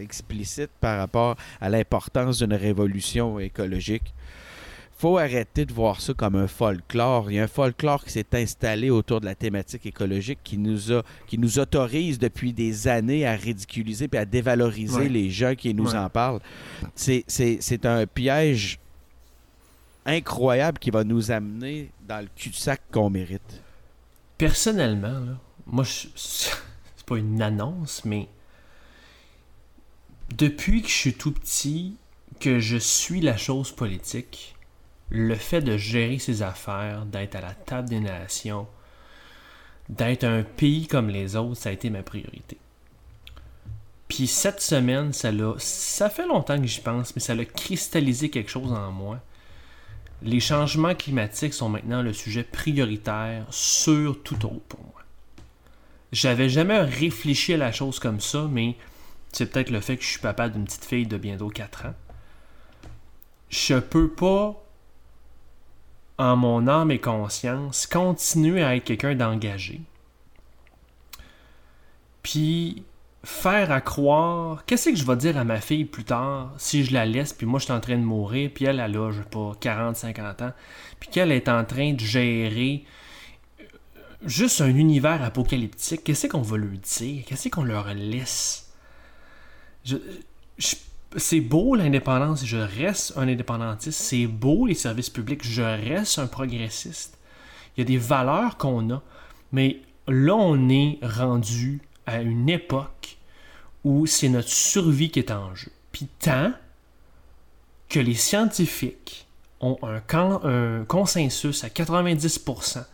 E: explicite par rapport à l'importance d'une révolution écologique faut arrêter de voir ça comme un folklore. Il y a un folklore qui s'est installé autour de la thématique écologique qui nous a, qui nous autorise depuis des années à ridiculiser et à dévaloriser les gens qui nous en parlent. C'est un piège incroyable qui va nous amener dans le cul-de-sac qu'on mérite.
C: Personnellement, moi, c'est pas une annonce, mais depuis que je suis tout petit, que je suis la chose politique, le fait de gérer ses affaires, d'être à la table des nations, d'être un pays comme les autres, ça a été ma priorité. Puis cette semaine, ça l'a, ça fait longtemps que j'y pense, mais ça a cristallisé quelque chose en moi. Les changements climatiques sont maintenant le sujet prioritaire sur tout autre pour moi. J'avais jamais réfléchi à la chose comme ça, mais c'est peut-être le fait que je suis papa d'une petite fille de bientôt 4 ans. Je peux pas en mon âme et conscience, continuer à être quelqu'un d'engagé. Puis faire à croire, qu'est-ce que je vais dire à ma fille plus tard si je la laisse, puis moi je suis en train de mourir, puis elle, elle a, je sais pas, 40, 50 ans, puis qu'elle est en train de gérer juste un univers apocalyptique, qu'est-ce qu'on va leur dire? Qu'est-ce qu'on leur laisse? C'est beau l'indépendance, je reste un indépendantiste. C'est beau les services publics, je reste un progressiste. Il y a des valeurs qu'on a, mais là, on est rendu à une époque où c'est notre survie qui est en jeu. Puis tant que les scientifiques ont un, un consensus à 90%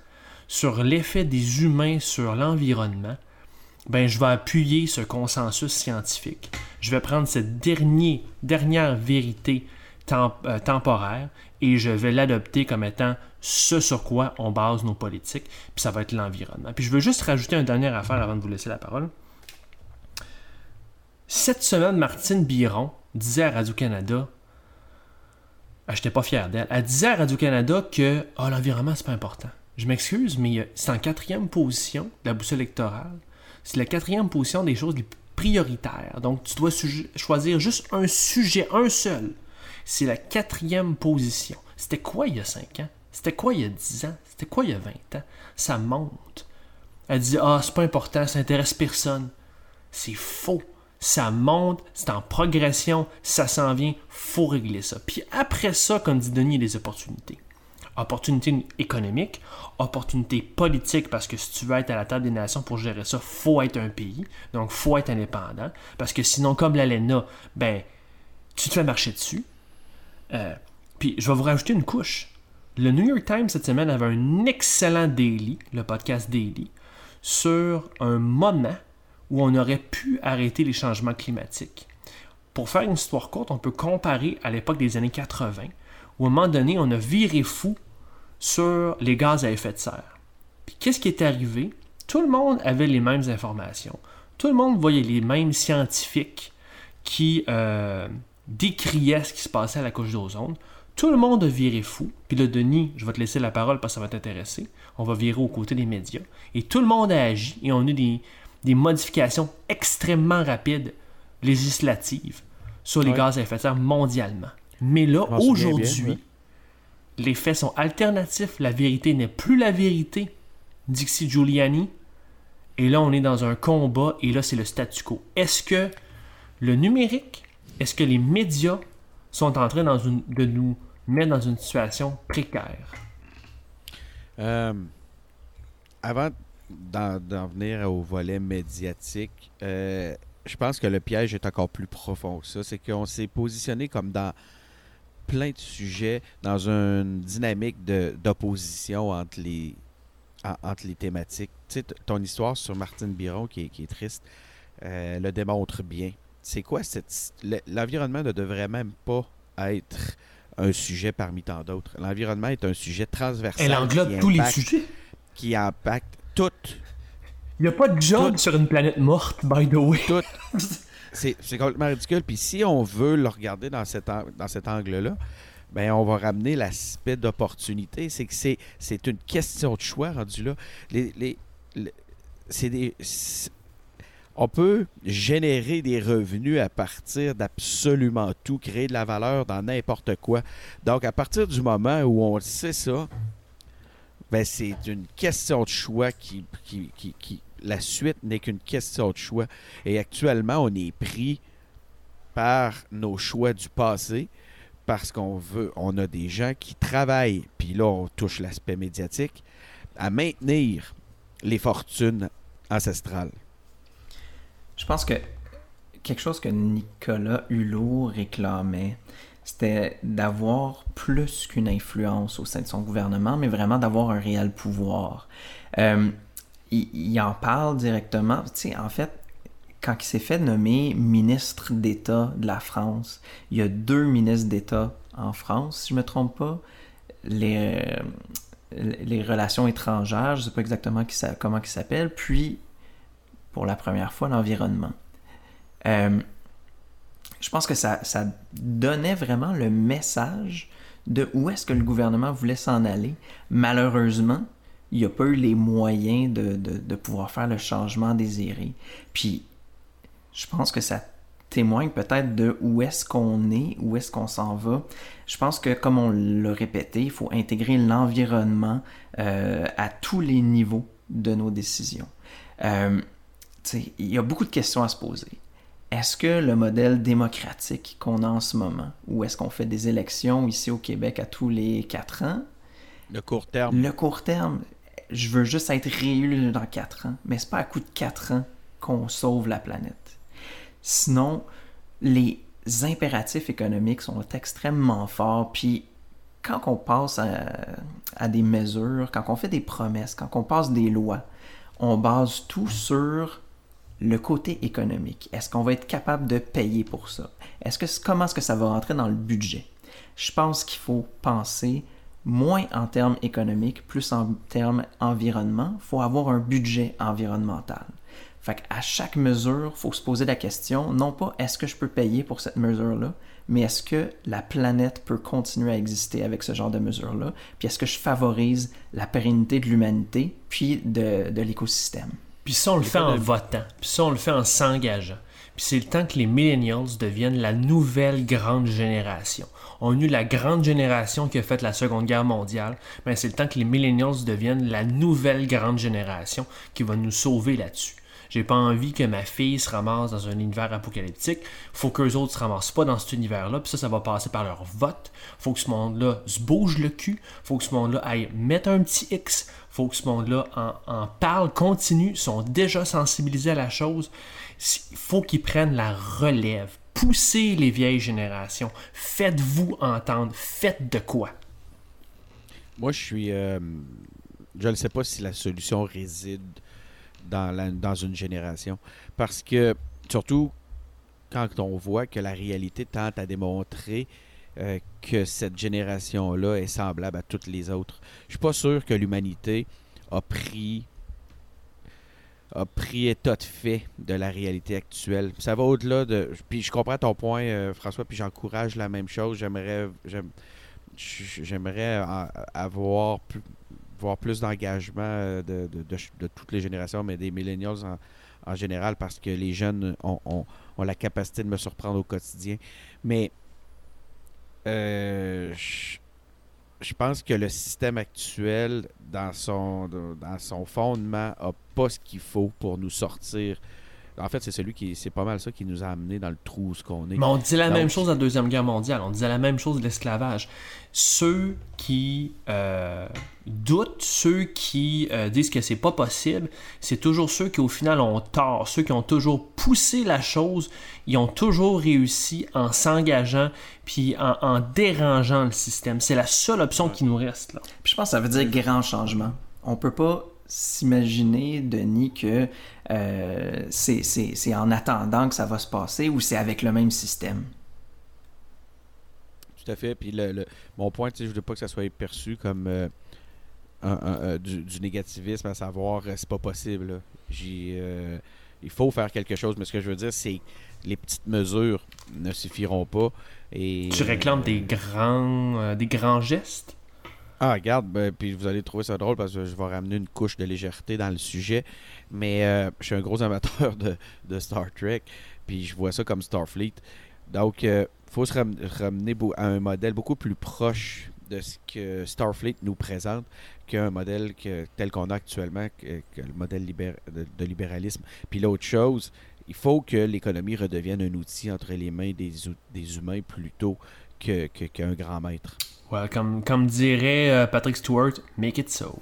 C: sur l'effet des humains sur l'environnement, ben, je vais appuyer ce consensus scientifique. Je vais prendre cette dernière, vérité euh, temporaire et je vais l'adopter comme étant ce sur quoi on base nos politiques, puis ça va être l'environnement. Puis je veux juste rajouter une dernière affaire avant de vous laisser la parole. Cette semaine, Martine Biron disait à Radio-Canada, je n'étais pas fier d'elle, elle disait à Radio-Canada que oh, l'environnement, c'est pas important. Je m'excuse, mais c'est en quatrième position de la boussole électorale. C'est la quatrième position des choses les prioritaires. Donc, tu dois choisir juste un sujet, un seul. C'est la quatrième position. C'était quoi il y a 5 ans? C'était quoi il y a 10 ans? C'était quoi il y a 20 ans? Ça monte. Elle dit Ah, c'est pas important, ça intéresse personne. C'est faux. Ça monte, c'est en progression, ça s'en vient, faut régler ça. Puis après ça, comme dit Denis, il des opportunités opportunité économique, opportunité politique, parce que si tu veux être à la table des nations pour gérer ça, faut être un pays, donc faut être indépendant, parce que sinon, comme l'ALENA, ben, tu te fais marcher dessus. Euh, puis, je vais vous rajouter une couche. Le New York Times, cette semaine, avait un excellent daily, le podcast daily, sur un moment où on aurait pu arrêter les changements climatiques. Pour faire une histoire courte, on peut comparer à l'époque des années 80, où à un moment donné, on a viré fou sur les gaz à effet de serre. Puis qu'est-ce qui est arrivé? Tout le monde avait les mêmes informations. Tout le monde voyait les mêmes scientifiques qui euh, décriaient ce qui se passait à la couche d'ozone. Tout le monde a viré fou. Puis là, Denis, je vais te laisser la parole parce que ça va t'intéresser. On va virer aux côtés des médias. Et tout le monde a agi et on a eu des, des modifications extrêmement rapides législatives sur les gaz à effet de serre mondialement. Mais là, aujourd'hui, les faits sont alternatifs. La vérité n'est plus la vérité. Dixie Giuliani. Et là, on est dans un combat et là, c'est le statu quo. Est-ce que le numérique, est-ce que les médias sont en train de nous mettre dans une situation précaire?
E: Euh, avant d'en venir au volet médiatique, euh, je pense que le piège est encore plus profond que ça. C'est qu'on s'est positionné comme dans plein de sujets dans une dynamique d'opposition entre les, entre les thématiques. Tu sais, ton histoire sur Martine Biron, qui est, qui est triste, euh, le démontre bien. C'est quoi cette. L'environnement ne devrait même pas être un sujet parmi tant d'autres. L'environnement est un sujet transversal.
C: Elle englobe tous les sujets.
E: Qui impacte toutes.
C: Il n'y a pas de job sur une planète morte, by the way.
E: C'est complètement ridicule. Puis si on veut le regarder dans cet, dans cet angle-là, ben on va ramener l'aspect d'opportunité. C'est que c'est une question de choix rendu là. Les, les, c'est des, on peut générer des revenus à partir d'absolument tout, créer de la valeur dans n'importe quoi. Donc, à partir du moment où on sait ça, ben c'est une question de choix qui, qui, qui, la suite n'est qu'une question de choix. Et actuellement, on est pris par nos choix du passé parce qu'on veut, on a des gens qui travaillent, puis là, on touche l'aspect médiatique, à maintenir les fortunes ancestrales.
D: Je pense que quelque chose que Nicolas Hulot réclamait, c'était d'avoir plus qu'une influence au sein de son gouvernement, mais vraiment d'avoir un réel pouvoir. Euh, il, en parle directement. Tu sais, en fait, quand il s'est fait nommer ministre d'État de la France, il y a deux ministres d'État en France, si je ne me trompe pas. Les, euh, relations étrangères, je ne sais pas exactement comment ils s'appellent, puis pour la première fois l'environnement. Euh, je pense que ça, donnait vraiment le message de où est-ce que le gouvernement voulait s'en aller. Malheureusement, il n'y a pas eu les moyens de, de, pouvoir faire le changement désiré. Puis, je pense que ça témoigne peut-être de où est-ce qu'on est, où est-ce qu'on s'en va. Je pense que, comme on l'a répété, il faut intégrer l'environnement euh, à tous les niveaux de nos décisions. Euh, il y a beaucoup de questions à se poser. Est-ce que le modèle démocratique qu'on a en ce moment, ou est-ce qu'on fait des élections ici au Québec à tous les quatre ans?
E: Le court terme.
D: Le court terme, je veux juste être réélu dans quatre ans, mais c'est pas à coup de quatre ans qu'on sauve la planète. Sinon, les impératifs économiques sont extrêmement forts, puis quand on passe à, des mesures, quand on fait des promesses, quand on passe des lois, on base tout sur le côté économique. Est-ce qu'on va être capable de payer pour ça? Est-ce que, comment est-ce que ça va rentrer dans le budget? Je pense qu'il faut penser moins en termes économiques, plus en termes environnement. Il faut avoir un budget environnemental. Fait à chaque mesure, il faut se poser la question, non pas est-ce que je peux payer pour cette mesure-là, mais est-ce que la planète peut continuer à exister avec ce genre de mesures-là, puis est-ce que je favorise la pérennité de l'humanité, puis de, de l'écosystème.
C: Puis ça, on le fait en votant, puis ça, on le fait en s'engageant. Puis c'est le temps que les millennials deviennent la nouvelle grande génération. On a eu la grande génération qui a fait la Seconde Guerre mondiale, mais c'est le temps que les millennials deviennent la nouvelle grande génération qui va nous sauver là-dessus. J'ai pas envie que ma fille se ramasse dans un univers apocalyptique. Faut qu'eux autres se ramassent pas dans cet univers-là. Puis ça, ça va passer par leur vote. Faut que ce monde-là se bouge le cul. Faut que ce monde-là aille mettre un petit X. Faut que ce monde-là en, parle, continue, sont déjà sensibilisés à la chose. Faut qu'ils prennent la relève. Poussez les vieilles générations. Faites-vous entendre. Faites de quoi?
E: Moi, je suis. Euh, je ne sais pas si la solution réside dans, dans une génération. Parce que, surtout, quand on voit que la réalité tente à démontrer euh, que cette génération-là est semblable à toutes les autres. Je suis pas sûr que l'humanité a pris a pris état de fait de la réalité actuelle. Ça va au-delà de. Puis je comprends ton point, euh, François, puis j'encourage la même chose. J'aimerais j'aimerais avoir plus, voir plus d'engagement euh, de, toutes les générations, mais des millennials en, général, parce que les jeunes ont, la capacité de me surprendre au quotidien. Mais euh, pense que le système actuel, dans son, dans son fondement, n'a pas ce qu'il faut pour nous sortir en fait, c'est celui qui. C'est pas mal ça qui nous a amené dans le trou où ce qu'on est.
C: Mais on disait la même chose à la Deuxième Guerre mondiale. On disait la même chose de l'esclavage. Ceux qui euh, doutent, ceux qui euh, disent que c'est pas possible, c'est toujours ceux qui au final ont tort. Ceux qui ont toujours poussé la chose, ils ont toujours réussi en s'engageant puis en, en, dérangeant le système. C'est la seule option qui nous reste là.
D: Puis je pense que ça veut dire grand changement. On peut pas s'imaginer, Denis, que euh, c'est en attendant que ça va se passer ou c'est avec le même système?
E: Tout à fait. Puis le, mon point, je ne veux pas que ça soit perçu comme euh, un, du, négativisme, à savoir euh, c'est pas possible. il faut faire quelque chose, mais ce que je veux dire, c'est les petites mesures ne suffiront pas. Et,
C: tu réclames des grands, des grands gestes?
E: Ah, regarde, ben, puis vous allez trouver ça drôle parce que je vais ramener une couche de légèreté dans le sujet. Mais euh, je suis un gros amateur de, Star Trek, puis je vois ça comme Starfleet. Donc, euh, faut se ramener à un modèle beaucoup plus proche de ce que Starfleet nous présente qu'un modèle tel qu'on a actuellement, que, le modèle de, libéralisme. Puis l'autre chose, il faut que l'économie redevienne un outil entre les mains des, des humains plutôt qu'un grand maître
C: comme, dirait euh, Patrick Stewart, make it so.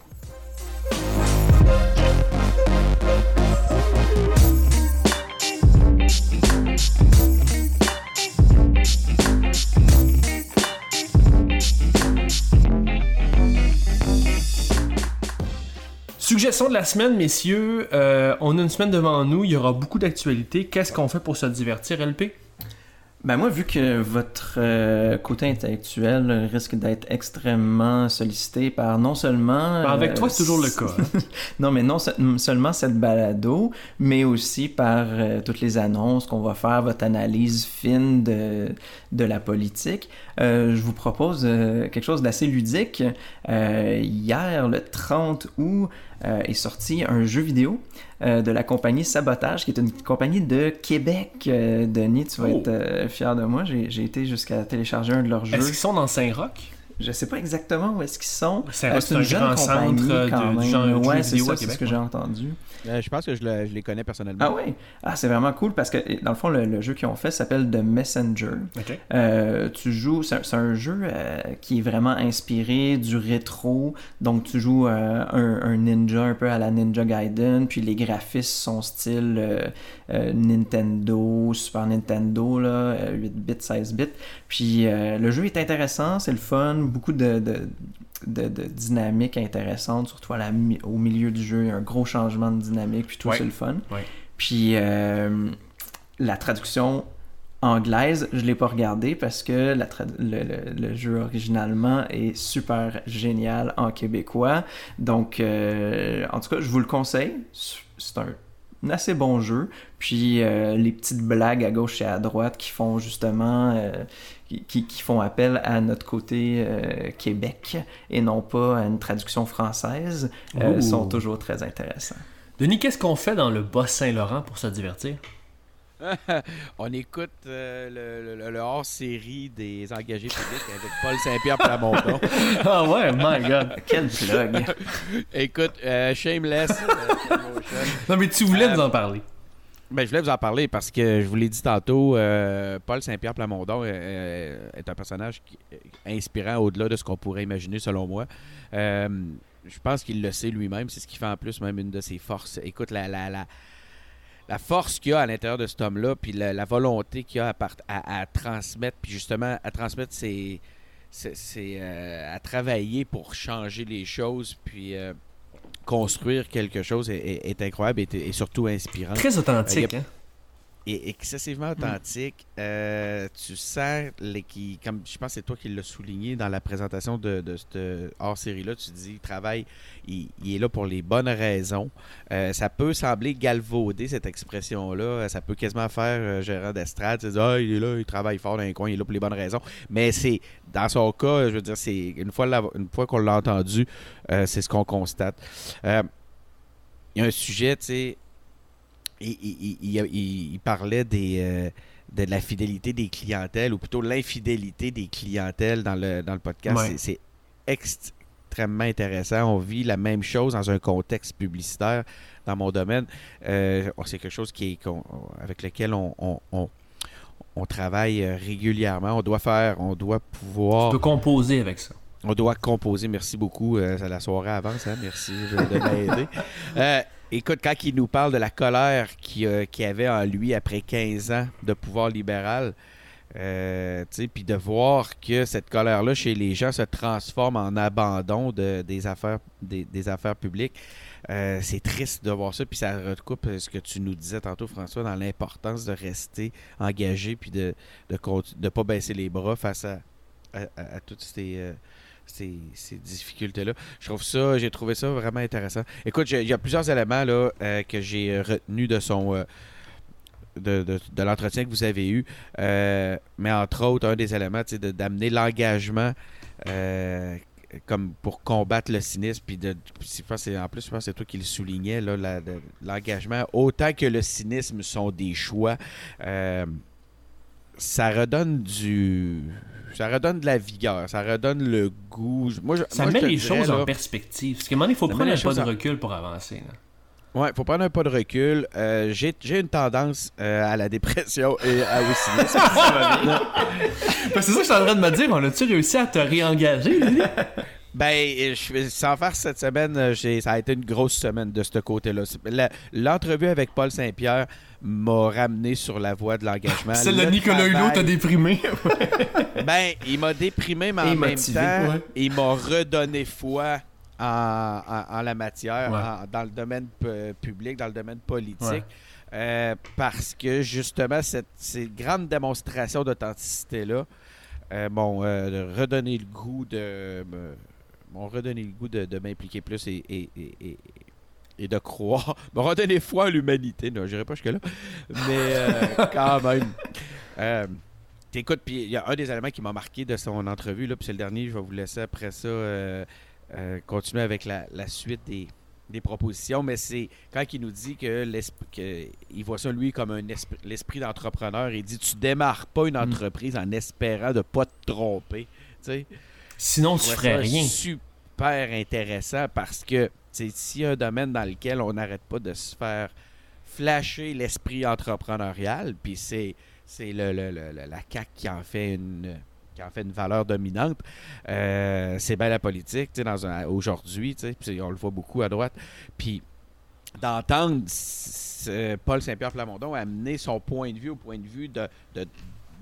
C: Suggestion de la semaine, messieurs. Euh, on a une semaine devant nous. Il y aura beaucoup d'actualités. Qu'est-ce qu'on fait pour se divertir, LP?
D: Ben moi, vu que votre euh, côté intellectuel risque d'être extrêmement sollicité par non seulement...
C: Ben, avec toi, c'est toujours le cas.
D: Hein. non, mais non seulement cette balado, mais aussi par euh, toutes les annonces qu'on va faire, votre analyse fine de, de la politique. Euh, je vous propose quelque chose d'assez ludique. hier, le 30 août, est sorti un jeu vidéo euh, de la compagnie Sabotage, qui est une compagnie de Québec. Denis, tu vas oh. être fier de moi. J'ai été jusqu'à télécharger un de leurs jeux.
C: Est-ce qu'ils sont dans Saint-Roch?
D: Je sais pas exactement où est-ce qu'ils sont.
C: C'est
D: Euh,
C: c'est un grand centre
D: quand
C: de- du
D: même.
C: genre de
D: ouais, c'est ça, ce que j'ai entendu.
E: Euh, je pense que je, le- je les connais personnellement.
D: Ah oui? Ah, c'est vraiment cool parce que, dans le fond, le, le jeu qu'ils ont fait s'appelle The Messenger.
C: Ok.
D: Euh, tu joues, c'est un, un jeu euh, qui est vraiment inspiré du rétro. Donc, tu joues euh, un, un ninja un peu à la Ninja Gaiden. Puis les graphismes sont style euh, euh, Nintendo, Super Nintendo, là, euh, 8 bits, 16 bits. Puis euh, le jeu est intéressant, c'est le fun, beaucoup de, de, de, de dynamique intéressante, surtout à la au milieu du jeu. Il y a un gros changement de dynamique, puis tout,
C: Ouais.
D: c'est le fun.
C: Ouais.
D: Puis euh, la traduction anglaise, je l'ai pas regardé parce que la le, le- le jeu originalement est super génial en québécois. Donc, euh, en tout cas, je vous le conseille. C'est un assez bon jeu. Puis euh, les petites blagues à gauche et à droite qui font justement, euh, qui, font appel à notre côté euh, Québec et non pas à une traduction française, sont toujours très intéressants.
C: Denis, qu'est-ce qu'on fait dans le Bas-Saint-Laurent pour se divertir?
E: On écoute euh, le, le- le hors-série des engagés publics avec Paul Saint-Pierre Plamondon.
C: ah ouais, my god.
D: Quel plug!
E: Écoute, euh, Shameless. euh.
C: Non, mais tu voulais
E: Euh,
C: nous en parler.
E: Ben, je voulais vous en parler parce que je vous l'ai dit tantôt, euh, Paul Saint-Pierre Plamondon est un personnage qui- inspirant au-delà de ce qu'on pourrait imaginer selon moi. Euh, je pense qu'il le sait lui-même, c'est ce qui fait en plus même une de ses forces. Écoute, la, la, la, la force qu'il y a à l'intérieur de cet homme-là, puis la, la volonté qu'il a à, part- à- à transmettre, puis justement à transmettre ses, c'est, euh, à travailler pour changer les choses, puis euh, construire quelque chose est, est- est incroyable et surtout inspirant
C: Très authentique,
E: euh,
C: hein?
E: Et excessivement authentique. Euh, tu sens les qui, comme je pense que c'est toi qui l'as souligné dans la présentation de, de cette hors série là, tu dis il travaille, il, il est là pour les bonnes raisons. Euh, ça peut sembler galvauder cette expression là, ça peut quasiment faire euh, gérant d'estrade, tu dis ah il est là, il travaille fort dans un coin, il est là pour les bonnes raisons. Mais c'est dans son cas, je veux dire c'est une fois la- une fois qu'on l'a entendu, euh, c'est ce qu'on constate. Il y a un sujet, tu sais, il, il- il- il- il parlait des, euh, de la fidélité des clientèles, ou plutôt l'infidélité des clientèles dans le, dans le podcast.
C: Ouais.
E: C'est- extrêmement intéressant. On vit la même chose dans un contexte publicitaire dans mon domaine. Euh, c'est quelque chose qui est, avec lequel on, on- on- on travaille euh, régulièrement. On doit faire, on doit pouvoir
C: Tu peux composer avec ça.
E: on doit composer. Merci beaucoup. Euh, la soirée avance. Hein? Merci de, de m'aider. Euh, écoute, quand il nous parle de la colère qu'il euh, avait en lui après 15 ans de pouvoir libéral, euh, puis de voir que cette colère-là chez les gens se transforme en abandon de, des, affaires, publiques. euh, c'est triste de voir ça, puis ça recoupe ce que tu nous disais tantôt, François, dans l'importance de rester engagé, puis de ne pas baisser les bras face à, à, à- toutes ces, ces, difficultés-là. Je trouve ça, j'ai trouvé ça vraiment intéressant. Écoute, il y a plusieurs éléments là, euh, que j'ai retenus de son euh, de, l'entretien que vous avez eu. Euh, mais entre autres, un des éléments, c'est d'amener l'engagement euh, comme pour combattre le cynisme. Puis de, en plus, c'est toi qui le soulignais, l'engagement. Autant que le cynisme sont des choix. Euh, ça redonne du. Ça redonne de la vigueur, ça redonne le goût. Moi, je-
C: Ça
E: moi,
C: met les
E: dirais,
C: choses en perspective. Parce qu'à un moment donné, il faut prendre un pas de
E: en-
C: recul pour avancer. là.
E: Ouais, faut prendre un pas de recul. Euh, j'ai, j'ai une tendance euh, à la dépression et à au cynisme.
C: Ben, c'est ça que je suis en train de me dire. On a-tu réussi à te réengager, Denis?
E: Ben, je, sans faire cette semaine, euh, j'ai, ça a été une grosse semaine de ce côté-là. L'entrevue avec Paul Saint-Pierre m'a ramené sur la voie de l'engagement.
C: Celle de
E: Le
C: Nicolas Hulot t'a déprimé.
E: Ben, il m'a déprimé, mais en
D: Et
E: même
D: motivé,
E: temps,
C: ouais.
E: il m'a redonné foi en, en- en la matière,
C: Ouais.
E: en- dans le domaine pu- public, dans le domaine politique.
C: Ouais.
E: Euh, parce que justement, cette, ces grandes démonstrations d'authenticité-là euh, m'ont euh, redonné le goût de m'ont redonné le goût de, de m'impliquer plus et, et- et- et- de croire. m'ont redonné foi en l'humanité. Non, je n'irai pas jusque-là. Mais euh, quand même. Euh, Écoute, puis il y a un des éléments qui m'a marqué de son entrevue, là, puis c'est le dernier, je vais vous laisser après ça euh, euh, continuer avec la, la suite des, des propositions, mais c'est quand il nous dit que, l'esp- que il voit ça lui comme un esprit, l'esprit d'entrepreneur, il dit tu démarres pas une
C: Mm.
E: entreprise en espérant de pas te tromper, tu sais.
C: Sinon, tu ferais rien.
E: super intéressant parce que c'est s'il y a un domaine dans lequel on n'arrête pas de se faire flasher l'esprit entrepreneurial, puis c'est c'est le, le- la CAQ qui en fait une qui en fait une valeur dominante. Euh, c'est bien la politique, aujourd'hui, on le voit beaucoup à droite. Puis d'entendre Paul Saint-Pierre Plamondon amener son point de vue au point de vue de, de-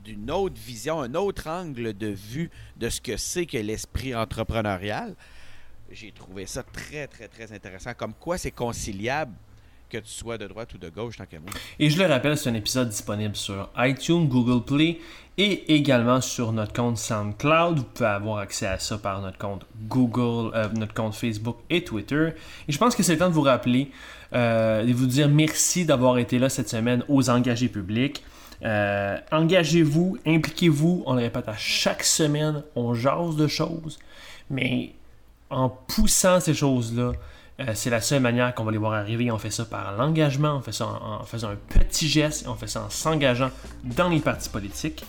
E: d'une autre vision, un autre angle de vue de ce que c'est que l'esprit entrepreneurial, j'ai trouvé ça très, très, très intéressant. Comme quoi c'est conciliable que tu sois de droite ou de gauche, tant qu'à moi.
C: Et je le rappelle, c'est un épisode disponible sur iTunes, Google Play et également sur notre compte SoundCloud. Vous pouvez avoir accès à ça par notre compte Google, euh, notre compte Facebook et Twitter. Et je pense que c'est le temps de vous rappeler euh, de vous dire merci d'avoir été là cette semaine aux engagés publics. Euh, engagez-vous, impliquez-vous. On le répète à chaque semaine, on jase de choses, mais en poussant ces choses-là, euh, c'est la seule manière qu'on va les voir arriver. On fait ça par l'engagement, on fait ça en, en faisant un petit geste, on fait ça en s'engageant dans les partis politiques.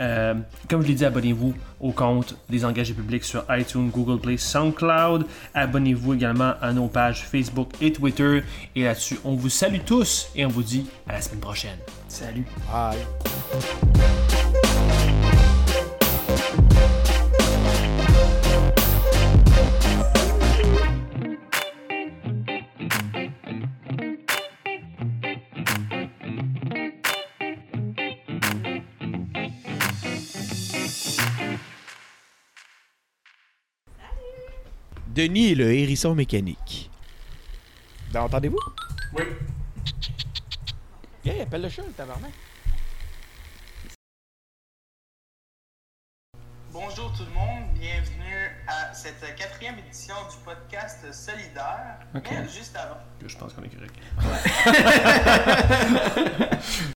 C: Euh, comme je l'ai dit, abonnez-vous au compte des engagés publics sur iTunes, Google Play, SoundCloud. Abonnez-vous également à nos pages Facebook et Twitter. Et là-dessus, on vous salue tous et on vous dit à la semaine prochaine.
D: Salut.
E: Bye. Denis est le hérisson mécanique. Ben, Entendez-vous?
C: Oui.
E: Yeah, appelle le chat, le tabarnak.
A: Bonjour tout le monde, bienvenue à cette quatrième édition du podcast Solidaire.
D: Ok.
A: Mais juste avant,
C: Je pense qu'on est correct.